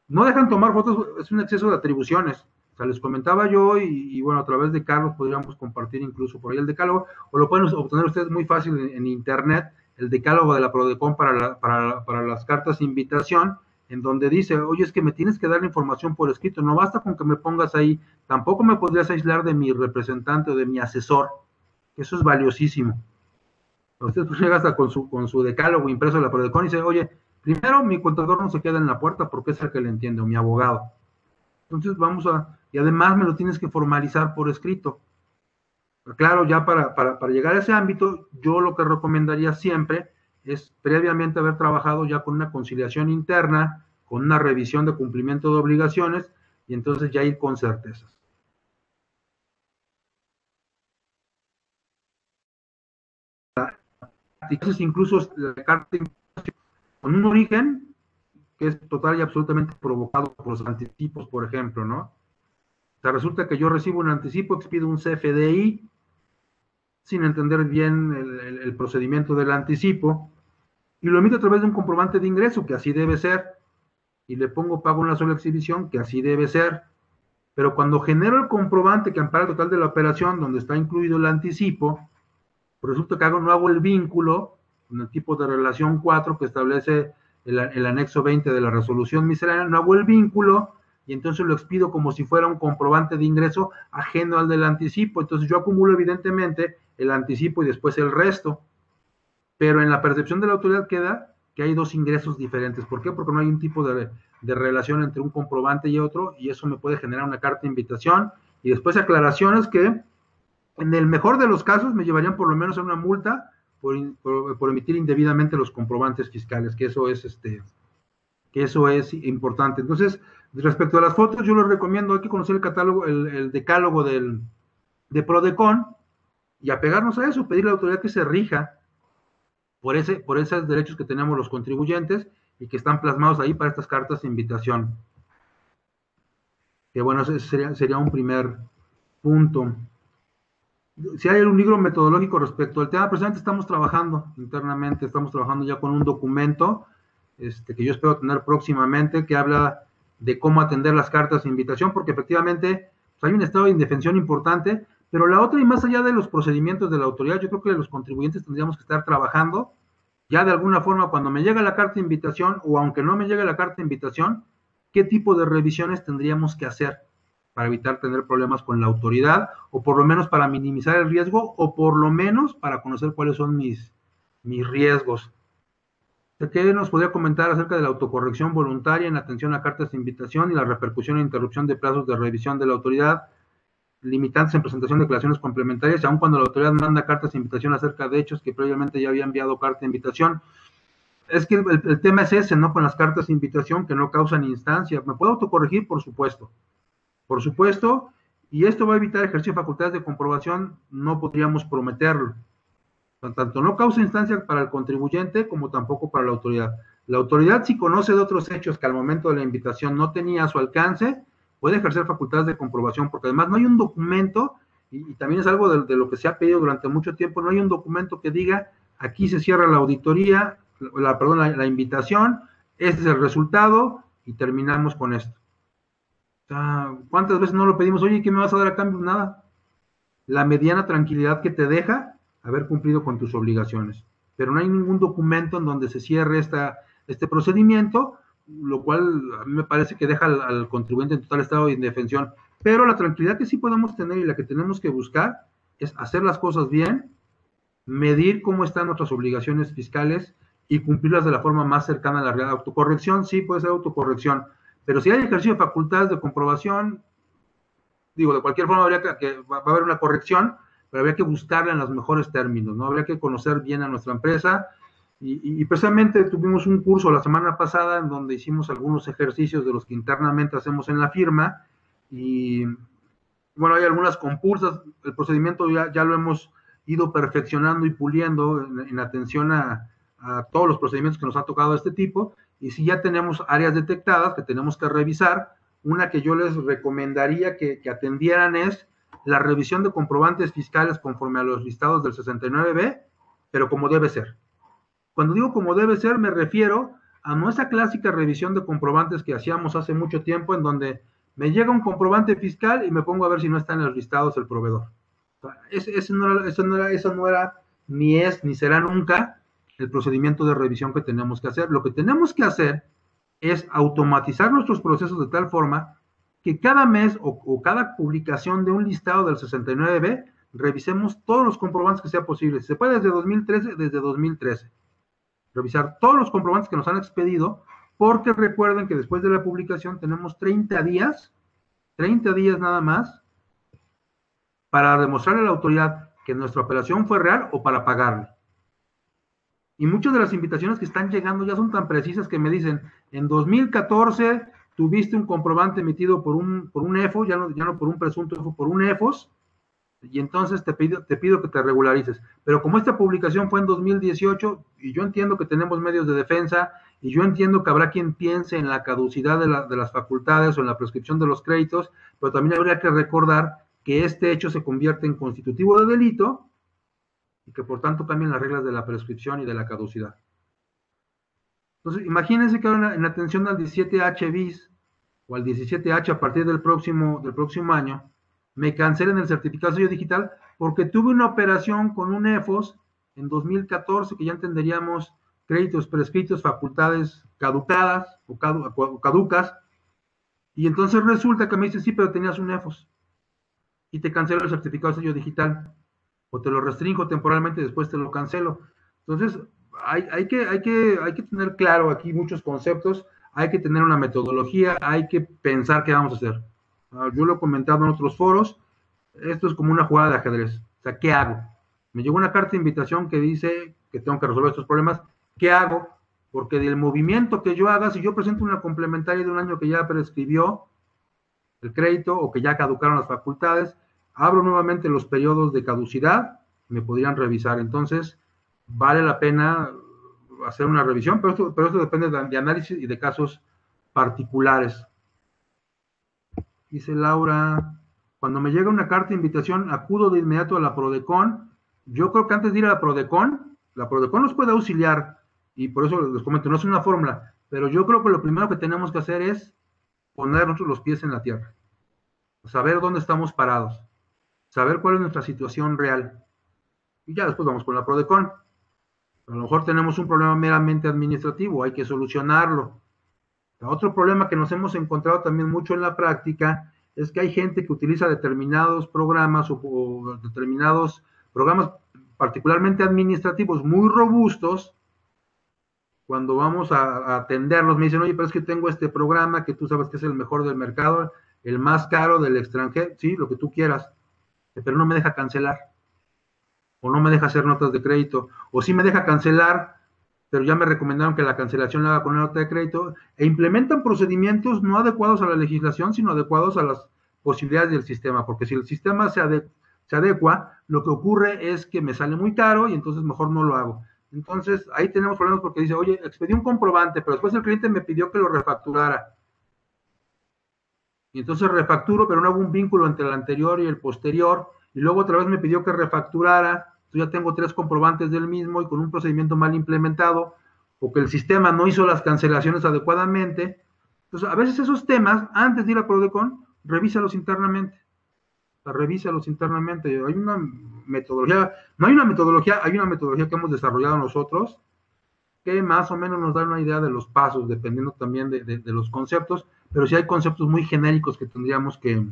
[SPEAKER 2] No dejan tomar fotos, es un exceso de atribuciones. O sea, les comentaba yo y, bueno, a través de Carlos podríamos compartir incluso por ahí el decálogo, o lo pueden obtener ustedes muy fácil en internet el decálogo de la PRODECON para, para, las cartas de invitación, en donde dice, oye, es que me tienes que dar la información por escrito, no basta con que me pongas ahí, tampoco me podrías aislar de mi representante o de mi asesor, eso es valiosísimo. Usted pues llega hasta con su, con su decálogo impreso de la PRODECON y dice, oye, primero mi contador no se queda en la puerta porque es el que le entiende, o mi abogado. Entonces vamos a, y además me lo tienes que formalizar por escrito. Claro, ya para, llegar a ese ámbito, yo lo que recomendaría siempre es previamente haber trabajado ya con una conciliación interna, con una revisión de cumplimiento de obligaciones y entonces ya ir con certezas. Entonces, incluso la carta con un origen que es total y absolutamente provocado por los anticipos, por ejemplo, ¿no? O sea, resulta que yo recibo un anticipo, expido un CFDI, sin entender bien el, procedimiento del anticipo y lo emito a través de un comprobante de ingreso, que así debe ser, y le pongo pago una sola exhibición, que así debe ser. Pero cuando genero el comprobante que ampara el total de la operación, donde está incluido el anticipo, resulta que hago, no hago el vínculo con el tipo de relación 4 que establece el, el, anexo 20 de la resolución miscelánea, no hago el vínculo y entonces lo expido como si fuera un comprobante de ingreso ajeno al del anticipo. Entonces yo acumulo evidentemente el anticipo y después el resto. Pero en la percepción de la autoridad queda que hay dos ingresos diferentes. ¿Por qué? Porque no hay un tipo de, de relación entre un comprobante y otro y eso me puede generar una carta de invitación y después aclaraciones que en el mejor de los casos me llevarían por lo menos a una multa por, emitir indebidamente los comprobantes fiscales, que eso es este que eso es importante. Entonces, respecto a las fotos, yo les recomiendo, hay que conocer el catálogo, el, decálogo del, de Prodecon y apegarnos a eso, pedirle a la autoridad que se rija por, ese, por esos derechos que tenemos los contribuyentes y que están plasmados ahí para estas cartas de invitación. Que bueno, ese sería un primer punto. Si hay un libro metodológico respecto al tema, precisamente estamos trabajando internamente, estamos trabajando ya con un documento este, que yo espero tener próximamente, que habla de cómo atender las cartas de invitación, porque efectivamente pues, hay un estado de indefensión importante, pero la otra, y más allá de los procedimientos de la autoridad, yo creo que los contribuyentes tendríamos que estar trabajando ya de alguna forma cuando me llega la carta de invitación o aunque no me llegue la carta de invitación, qué tipo de revisiones tendríamos que hacer para evitar tener problemas con la autoridad o por lo menos para minimizar el riesgo o por lo menos para conocer cuáles son mis, mis riesgos. ¿Qué nos podría comentar acerca de la autocorrección voluntaria en atención a cartas de invitación y la repercusión e interrupción de plazos de revisión de la autoridad? Limitantes en presentación de declaraciones complementarias, aun cuando la autoridad manda cartas de invitación acerca de hechos que previamente ya había enviado carta de invitación. Es que el, tema es ese, ¿no? Con las cartas de invitación que no causan instancia. ¿Me puedo autocorregir? Por supuesto. Por supuesto. Y esto va a evitar de facultades de comprobación. No podríamos prometerlo tanto no causa instancia para el contribuyente como tampoco para la autoridad. La autoridad, si conoce de otros hechos que al momento de la invitación no tenía a su alcance, puede ejercer facultades de comprobación, porque además no hay un documento, y, también es algo de, lo que se ha pedido durante mucho tiempo, no hay un documento que diga, aquí se cierra la auditoría, la, perdón, la, invitación, este es el resultado, y terminamos con esto. ¿Cuántas veces no lo pedimos? Oye, ¿qué me vas a dar a cambio? Nada. La mediana tranquilidad que te deja haber cumplido con tus obligaciones. Pero no hay ningún documento en donde se cierre esta, este procedimiento, lo cual a mí me parece que deja al, contribuyente en total estado de indefensión. Pero la tranquilidad que sí podemos tener y la que tenemos que buscar es hacer las cosas bien, medir cómo están nuestras obligaciones fiscales y cumplirlas de la forma más cercana a la realidad. Autocorrección, sí puede ser autocorrección, pero si hay ejercicio de facultades de comprobación, digo, de cualquier forma habría que, que va a haber una corrección, pero habría que buscarla en los mejores términos, ¿no? Habría que conocer bien a nuestra empresa. Y, precisamente tuvimos un curso la semana pasada en donde hicimos algunos ejercicios de los que internamente hacemos en la firma. Y bueno, hay algunas compulsas. El procedimiento ya, ya lo hemos ido perfeccionando y puliendo en, atención a, a, todos los procedimientos que nos ha tocado de este tipo. Y si ya tenemos áreas detectadas que tenemos que revisar, una que yo les recomendaría que, atendieran es la revisión de comprobantes fiscales conforme a los listados del 69B, pero como debe ser. Cuando digo como debe ser, me refiero a nuestra clásica revisión de comprobantes que hacíamos hace mucho tiempo, en donde me llega un comprobante fiscal y me pongo a ver si no está en los listados el proveedor. Eso, no era, eso no era, ni es, ni será nunca el procedimiento de revisión que tenemos que hacer. Lo que tenemos que hacer es automatizar nuestros procesos de tal forma que cada mes o, cada publicación de un listado del 69B revisemos todos los comprobantes que sea posible. Si se puede desde 2013, desde 2013. Revisar todos los comprobantes que nos han expedido, porque recuerden que después de la publicación tenemos 30 días, 30 días nada más, para demostrarle a la autoridad que nuestra operación fue real o para pagarle. Y muchas de las invitaciones que están llegando ya son tan precisas que me dicen, en 2014 tuviste un comprobante emitido por un, por un EFO, ya no, ya no por un presunto EFO, por un EFOS, y entonces te pido, te pido que te regularices. Pero como esta publicación fue en 2018, y yo entiendo que tenemos medios de defensa, y yo entiendo que habrá quien piense en la caducidad de, la, de las facultades o en la prescripción de los créditos, pero también habría que recordar que este hecho se convierte en constitutivo de delito y que por tanto cambian las reglas de la prescripción y de la caducidad. Entonces, imagínense que ahora en atención al 17H bis o al 17H a partir del próximo, del próximo año, me cancelen el certificado de sello digital porque tuve una operación con un EFOS en 2014 que ya entenderíamos créditos prescritos, facultades caducadas o caducas, Y entonces resulta que me dice, sí, pero tenías un EFOS. Y te cancelo el certificado de sello digital. O te lo restringo temporalmente y después te lo cancelo. Entonces, hay, hay, que, hay, que, hay que tener claro aquí muchos conceptos, hay que tener una metodología, hay que pensar qué vamos a hacer. Ah, yo lo he comentado en otros foros, esto es como una jugada de ajedrez. O sea, ¿qué hago? Me llegó una carta de invitación que dice que tengo que resolver estos problemas. ¿Qué hago? Porque del movimiento que yo haga, si yo presento una complementaria de un año que ya prescribió el crédito o que ya caducaron las facultades, abro nuevamente los periodos de caducidad, me podrían revisar. Entonces, vale la pena hacer una revisión, pero esto, pero esto depende de, análisis y de casos particulares. Dice Laura, cuando me llega una carta de invitación, acudo de inmediato a la Prodecon. Yo creo que antes de ir a la Prodecon, la Prodecon nos puede auxiliar, y por eso les comento, no es una fórmula, pero yo creo que lo primero que tenemos que hacer es poner los pies en la tierra, saber dónde estamos parados, saber cuál es nuestra situación real. Y ya después vamos con la Prodecon. A lo mejor tenemos un problema meramente administrativo, hay que solucionarlo. Otro problema que nos hemos encontrado también mucho en la práctica es que hay gente que utiliza determinados programas o, determinados programas particularmente administrativos muy robustos. Cuando vamos a, atenderlos, me dicen, oye, pero es que tengo este programa que tú sabes que es el mejor del mercado, el más caro del extranjero, sí, lo que tú quieras, pero no me deja cancelar, o no me deja hacer notas de crédito, o sí me deja cancelar, pero ya me recomendaron que la cancelación la haga con una nota de crédito, e implementan procedimientos no adecuados a la legislación, sino adecuados a las posibilidades del sistema, porque si el sistema se, se adecua, lo que ocurre es que me sale muy caro y entonces mejor no lo hago. Entonces, ahí tenemos problemas porque dice, oye, expedí un comprobante, pero después el cliente me pidió que lo refacturara. Y entonces refacturo, pero no hago un vínculo entre el anterior y el posterior, y luego otra vez me pidió que refacturara, yo ya tengo tres comprobantes del mismo y con un procedimiento mal implementado, o que el sistema no hizo las cancelaciones adecuadamente. Entonces, a veces esos temas, antes de ir a Prodecon, revísalos internamente. revísalos internamente. Hay una metodología, no hay una metodología, hay una metodología que hemos desarrollado nosotros que más o menos nos da una idea de los pasos, dependiendo también de, los conceptos, pero sí hay conceptos muy genéricos que tendríamos que,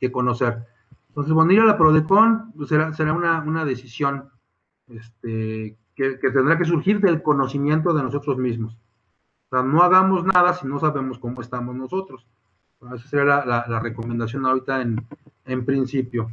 [SPEAKER 2] que conocer. Entonces, bueno, ir a la Prodecon pues, será, será una, una decisión este, que, tendrá que surgir del conocimiento de nosotros mismos. O sea, no hagamos nada si no sabemos cómo estamos nosotros. esa sería la, recomendación ahorita en, en, principio.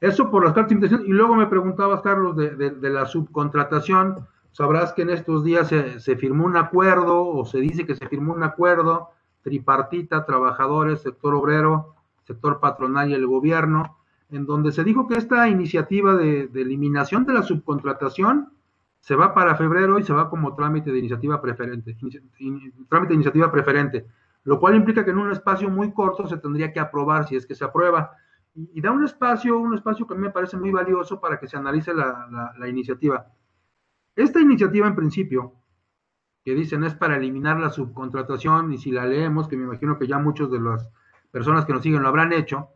[SPEAKER 2] Eso por las cartas de invitación. Y luego me preguntabas, Carlos, de, de, la subcontratación. Sabrás que en estos días se, se firmó un acuerdo, o se dice que se firmó un acuerdo tripartita, trabajadores, sector obrero, sector patronal y el gobierno, en donde se dijo que esta iniciativa de, eliminación de la subcontratación se va para febrero y se va como trámite de iniciativa preferente, trámite de iniciativa preferente, lo cual implica que en un espacio muy corto se tendría que aprobar si es que se aprueba. Y, da un espacio, un espacio que a mí me parece muy valioso para que se analice la, la iniciativa. Esta iniciativa en principio, que dicen es para eliminar la subcontratación, y si la leemos, que me imagino que ya muchos de los personas que nos siguen lo habrán hecho,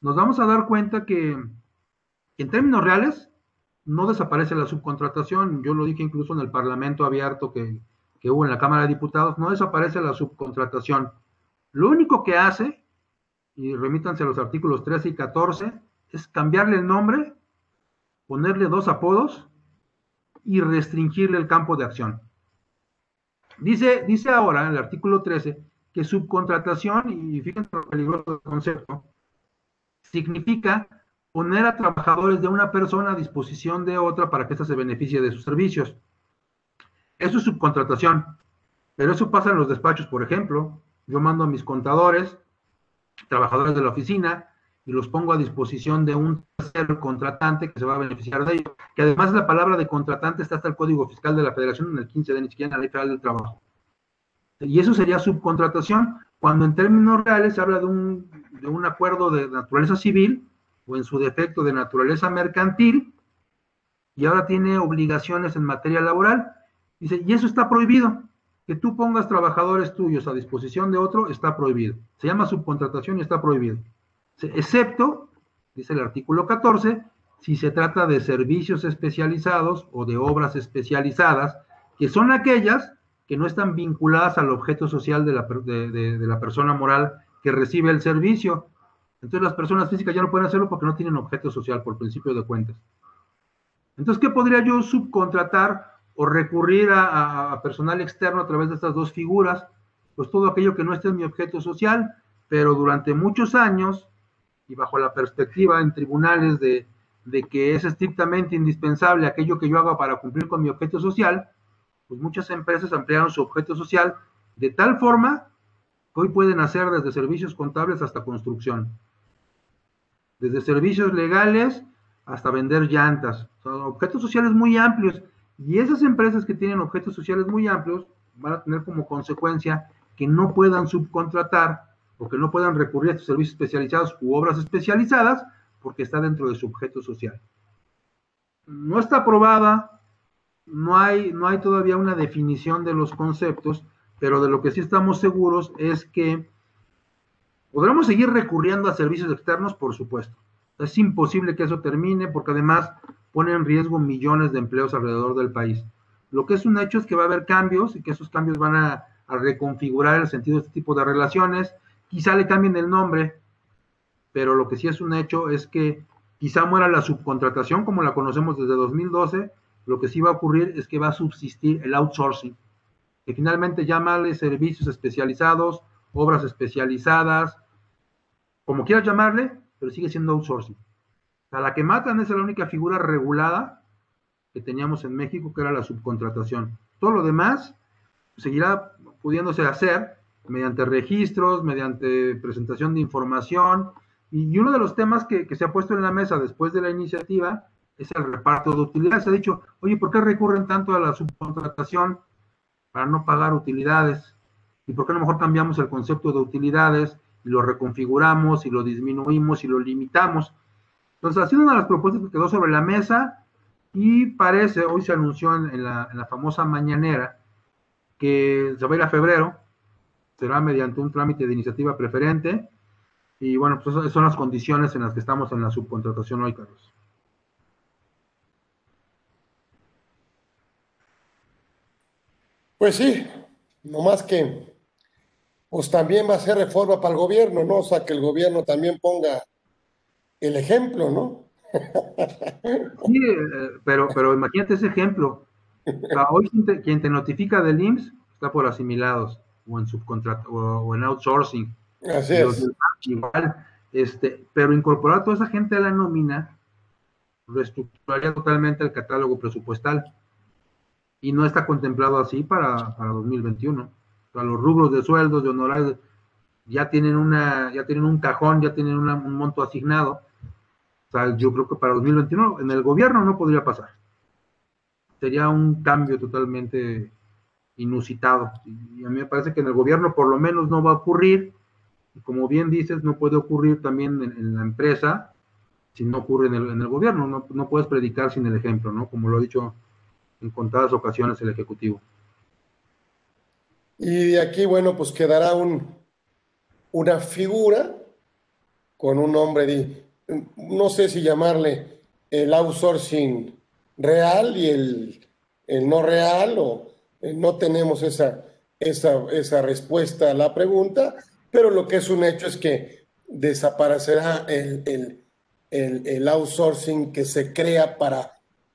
[SPEAKER 2] nos vamos a dar cuenta que, en términos reales no desaparece la subcontratación. Yo lo dije incluso en el Parlamento abierto que, que hubo en la Cámara de Diputados, no desaparece la subcontratación. Lo único que hace, y remítanse a los artículos 13 y 14, es cambiarle el nombre, ponerle dos apodos y restringirle el campo de acción. Dice, dice ahora en el artículo 13 que subcontratación, y fíjense lo peligroso concepto, significa poner a trabajadores de una persona a disposición de otra para que ésta se beneficie de sus servicios. Eso es subcontratación, pero eso pasa en los despachos, por ejemplo. Yo mando a mis contadores, trabajadores de la oficina, y los pongo a disposición de un tercer contratante que se va a beneficiar de ello. Que además la palabra de contratante está hasta el Código Fiscal de la Federación en el 15 de ni siquiera la Ley Federal del Trabajo. Y eso sería subcontratación, cuando en términos reales se habla de un, de un acuerdo de naturaleza civil o en su defecto de naturaleza mercantil y ahora tiene obligaciones en materia laboral. Dice, y eso está prohibido. Que tú pongas trabajadores tuyos a disposición de otro está prohibido. Se llama subcontratación y está prohibido. Excepto, dice el artículo 14, si se trata de servicios especializados o de obras especializadas, que son aquellas que no están vinculadas al objeto social de la, de, la persona moral que recibe el servicio. Entonces las personas físicas ya no pueden hacerlo porque no tienen objeto social por principio de cuentas. Entonces, ¿qué podría yo subcontratar o recurrir a, personal externo a través de estas dos figuras? Pues todo aquello que no esté en mi objeto social, pero durante muchos años y bajo la perspectiva en tribunales de, de que es estrictamente indispensable aquello que yo haga para cumplir con mi objeto social, pues muchas empresas ampliaron su objeto social de tal forma que hoy pueden hacer desde servicios contables hasta construcción, desde servicios legales hasta vender llantas, objetos sociales muy amplios. Y esas empresas que tienen objetos sociales muy amplios van a tener como consecuencia que no puedan subcontratar o que no puedan recurrir a estos servicios especializados u obras especializadas porque está dentro de su objeto social. No está aprobada, no hay, no hay todavía una definición de los conceptos, pero de lo que sí estamos seguros es que podremos seguir recurriendo a servicios externos, por supuesto. Es imposible que eso termine porque además pone en riesgo millones de empleos alrededor del país. Lo que es un hecho es que va a haber cambios y que esos cambios van a, a reconfigurar el sentido de este tipo de relaciones. Quizá le cambien el nombre, pero lo que sí es un hecho es que quizá muera la subcontratación como la conocemos desde 2012, lo que sí va a ocurrir es que va a subsistir el outsourcing, que finalmente llámale servicios especializados, obras especializadas, como quieras llamarle, pero sigue siendo outsourcing. A la que matan es la única figura regulada que teníamos en México, que era la subcontratación. Todo lo demás seguirá pudiéndose hacer mediante registros, mediante presentación de información, y uno de los temas que, se ha puesto en la mesa después de la iniciativa es el reparto de utilidades. Se ha dicho, oye, ¿por qué recurren tanto a la subcontratación para no pagar utilidades? ¿Y por qué a lo mejor cambiamos el concepto de utilidades y lo reconfiguramos y lo disminuimos y lo limitamos? Entonces, ha sido una de las propuestas que quedó sobre la mesa y parece, hoy se anunció en, la, en la famosa mañanera, que se va a ir a febrero, será mediante un trámite de iniciativa preferente, y bueno, pues esas son las condiciones en las que estamos en la subcontratación hoy, Carlos.
[SPEAKER 1] Pues sí, no más que, pues también va a ser reforma para el gobierno, ¿no? O sea, que el gobierno también ponga el ejemplo, ¿no?
[SPEAKER 2] Sí, eh, pero, pero imagínate ese ejemplo. hoy quien te, notifica del IMSS está por asimilados o en subcontrato o en outsourcing
[SPEAKER 1] Así es.
[SPEAKER 2] Igual, este, pero incorporar a toda esa gente a la nómina reestructuraría totalmente el catálogo presupuestal y no está contemplado así para, para 2021. O sea, los rubros de sueldos, de honorarios, ya tienen una, ya tienen un cajón, ya tienen un monto asignado. O sea, yo creo que para 2021 en el gobierno no podría pasar. Sería un cambio totalmente inusitado. Y a mí me parece que en el gobierno por lo menos no va a ocurrir y como bien dices, no puede ocurrir también en, la empresa si no ocurre en el, gobierno. No, no, puedes predicar sin el ejemplo, ¿no? Como lo ha dicho en contadas ocasiones el Ejecutivo.
[SPEAKER 1] Y de aquí, bueno, pues quedará un, una figura con un nombre de, no sé si llamarle el outsourcing real y el, el no real, o no tenemos esa, esa, esa respuesta a la pregunta, pero lo que es un hecho es que desaparecerá el, el, outsourcing que se crea para,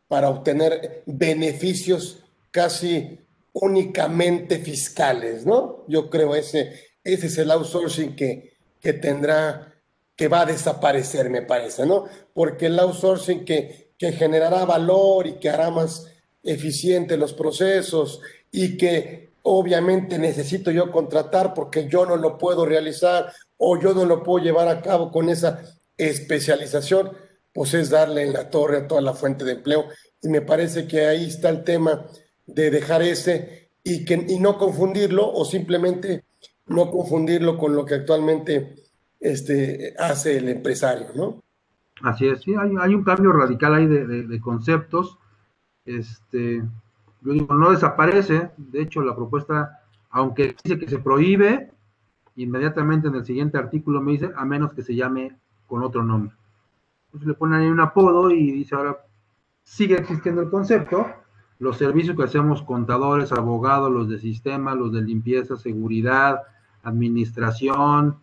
[SPEAKER 1] para obtener beneficios casi únicamente fiscales, ¿no? Yo creo ese, ese es el outsourcing que, que tendrá, que va a desaparecer, me parece, ¿no? Porque el outsourcing que, que generará valor y que hará más eficientes los procesos y que obviamente necesito yo contratar porque yo no lo puedo realizar o yo no lo puedo llevar a cabo con esa especialización, pues es darle en la torre a toda la fuente de empleo. Y me parece que ahí está el tema de dejar ese y, que, y no confundirlo o simplemente no confundirlo con lo que actualmente este, hace el empresario, ¿no?
[SPEAKER 2] Así es, sí, hay, hay un cambio radical ahí de, de, de conceptos. Este, yo digo, no desaparece, de hecho la propuesta, aunque dice que se prohíbe, inmediatamente en el siguiente artículo me dice, a menos que se llame con otro nombre. Entonces le ponen ahí un apodo y dice ahora, sigue existiendo el concepto, los servicios que hacemos contadores, abogados, los de sistema, los de limpieza, seguridad, administración,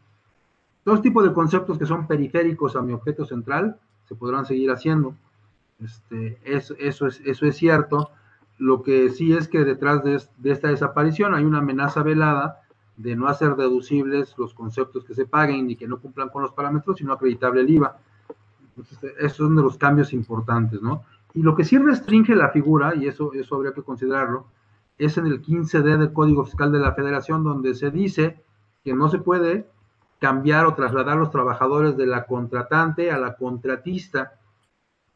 [SPEAKER 2] todo tipo de conceptos que son periféricos a mi objeto central se podrán seguir haciendo. Este, eso, es, eso es cierto. Lo que sí es que detrás de, esta desaparición hay una amenaza velada de no hacer deducibles los conceptos que se paguen y que no cumplan con los parámetros, sino acreditable el IVA. Entonces, esos son de los cambios importantes, ¿no? Y lo que sí restringe la figura, y eso, eso habría que considerarlo, es en el 15D del Código Fiscal de la Federación, donde se dice que no se puede cambiar o trasladar los trabajadores de la contratante a la contratista,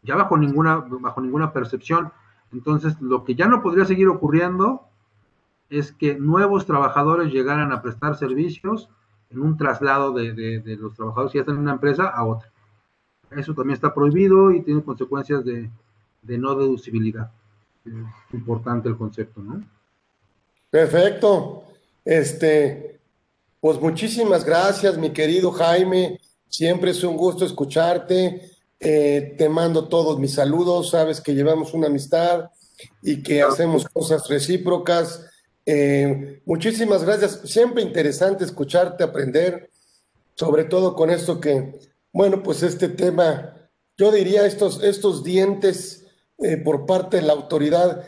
[SPEAKER 2] ya bajo ninguna, bajo ninguna percepción. Entonces, lo que ya no podría seguir ocurriendo es que nuevos trabajadores llegaran a prestar servicios en un traslado de, los trabajadores que ya están en una empresa a otra. Eso también está prohibido y tiene consecuencias de, no deducibilidad. Es importante el concepto, ¿no?
[SPEAKER 1] Perfecto. Este, pues muchísimas gracias, mi querido Jaime. Siempre es un gusto escucharte. Eh, te mando todos mis saludos. Sabes que llevamos una amistad y que hacemos cosas recíprocas. Eh, muchísimas gracias. Siempre interesante escucharte, aprender, sobre todo con esto que, bueno, pues este tema, yo diría estos, estos dientes eh, por parte de la autoridad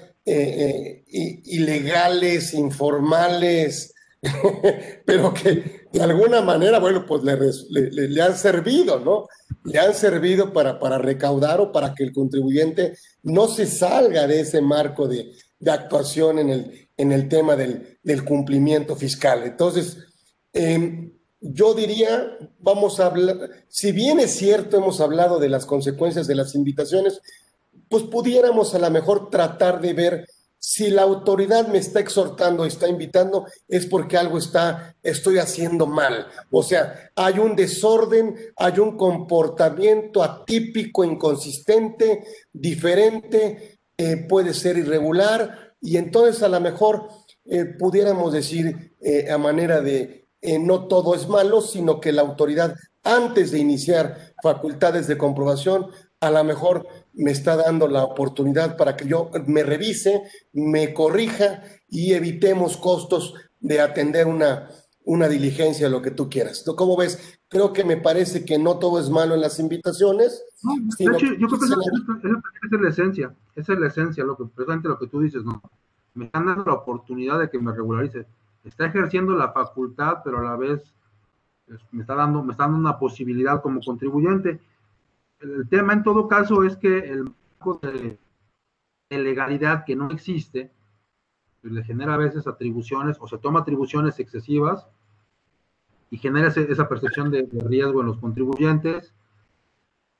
[SPEAKER 1] ilegales, informales, pero que de alguna manera, bueno, pues le, le, han servido, ¿no? Le han servido para, para recaudar o para que el contribuyente no se salga de ese marco de, de actuación en el, en el tema del, cumplimiento fiscal. Entonces, em, yo diría, vamos a hablar, si bien es cierto, hemos hablado de las consecuencias de las invitaciones, pues pudiéramos a lo mejor tratar de ver si la autoridad me está exhortando, está invitando, es porque algo está, estoy haciendo mal. O sea, hay un desorden, hay un comportamiento atípico, inconsistente, diferente, eh, puede ser irregular, y entonces a lo mejor eh, pudiéramos decir eh, a manera de no todo es malo, sino que la autoridad, antes de iniciar facultades de comprobación, a lo mejor me está dando la oportunidad para que yo me revise, me corrija y evitemos costos de atender una, una diligencia, lo que tú quieras. ¿Cómo ves? Creo que me parece que no todo es malo en las invitaciones.
[SPEAKER 2] yo creo que esa, es la esencia, esa es la esencia, lo que, precisamente lo que tú dices, ¿no? Me están dando la oportunidad de que me regularice. Está ejerciendo la facultad, pero a la vez me está dando, me está dando una posibilidad como contribuyente. El, tema en todo caso es que el marco de, legalidad que no existe, pues, le genera a veces atribuciones o se toma atribuciones excesivas y genera esa percepción de, riesgo en los contribuyentes,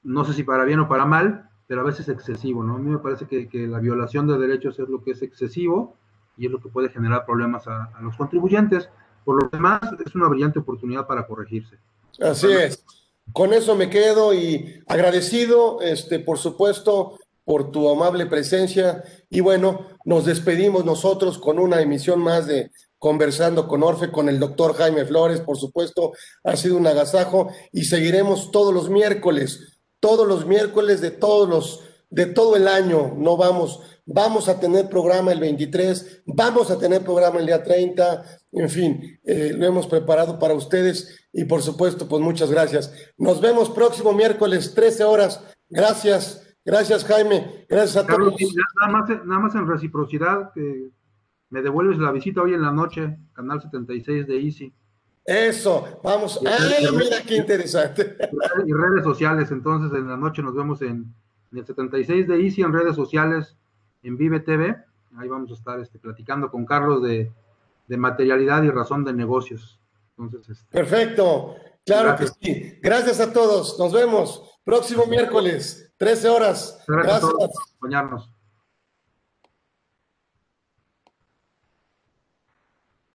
[SPEAKER 2] no sé si para bien o para mal, pero a veces excesivo, ¿no? A mí me parece que, la violación de derechos es lo que es excesivo y es lo que puede generar problemas a, los contribuyentes. Por lo demás, es una brillante oportunidad para corregirse.
[SPEAKER 1] Así es. Con eso me quedo y agradecido, este, por supuesto, por tu amable presencia. Y bueno, nos despedimos nosotros con una emisión más de conversando con Orfe, con el doctor Jaime Flores, por supuesto, ha sido un agasajo y seguiremos todos los miércoles, todos los miércoles de todos los, de todo el año, no vamos, vamos a tener programa el 23, vamos a tener programa el día 30, en fin, eh, lo hemos preparado para ustedes y por supuesto, pues muchas gracias. Nos vemos próximo miércoles, 13 horas. Gracias, gracias Jaime, gracias a todos.
[SPEAKER 2] Nada más, nada más en reciprocidad, que me devuelves la visita hoy en la noche, canal 76 de Easy.
[SPEAKER 1] Eso, vamos. ¡Ay, mira qué interesante!
[SPEAKER 2] Y redes sociales, entonces en la noche nos vemos en, el 76 de Easy, en redes sociales, en Vive TV. Ahí vamos a estar este, platicando con Carlos de, materialidad y razón de negocios. Entonces, este,
[SPEAKER 1] Perfecto, claro que sí. Gracias a todos, nos vemos próximo miércoles, 13 horas.
[SPEAKER 2] Gracias. gracias. por acompañarnos.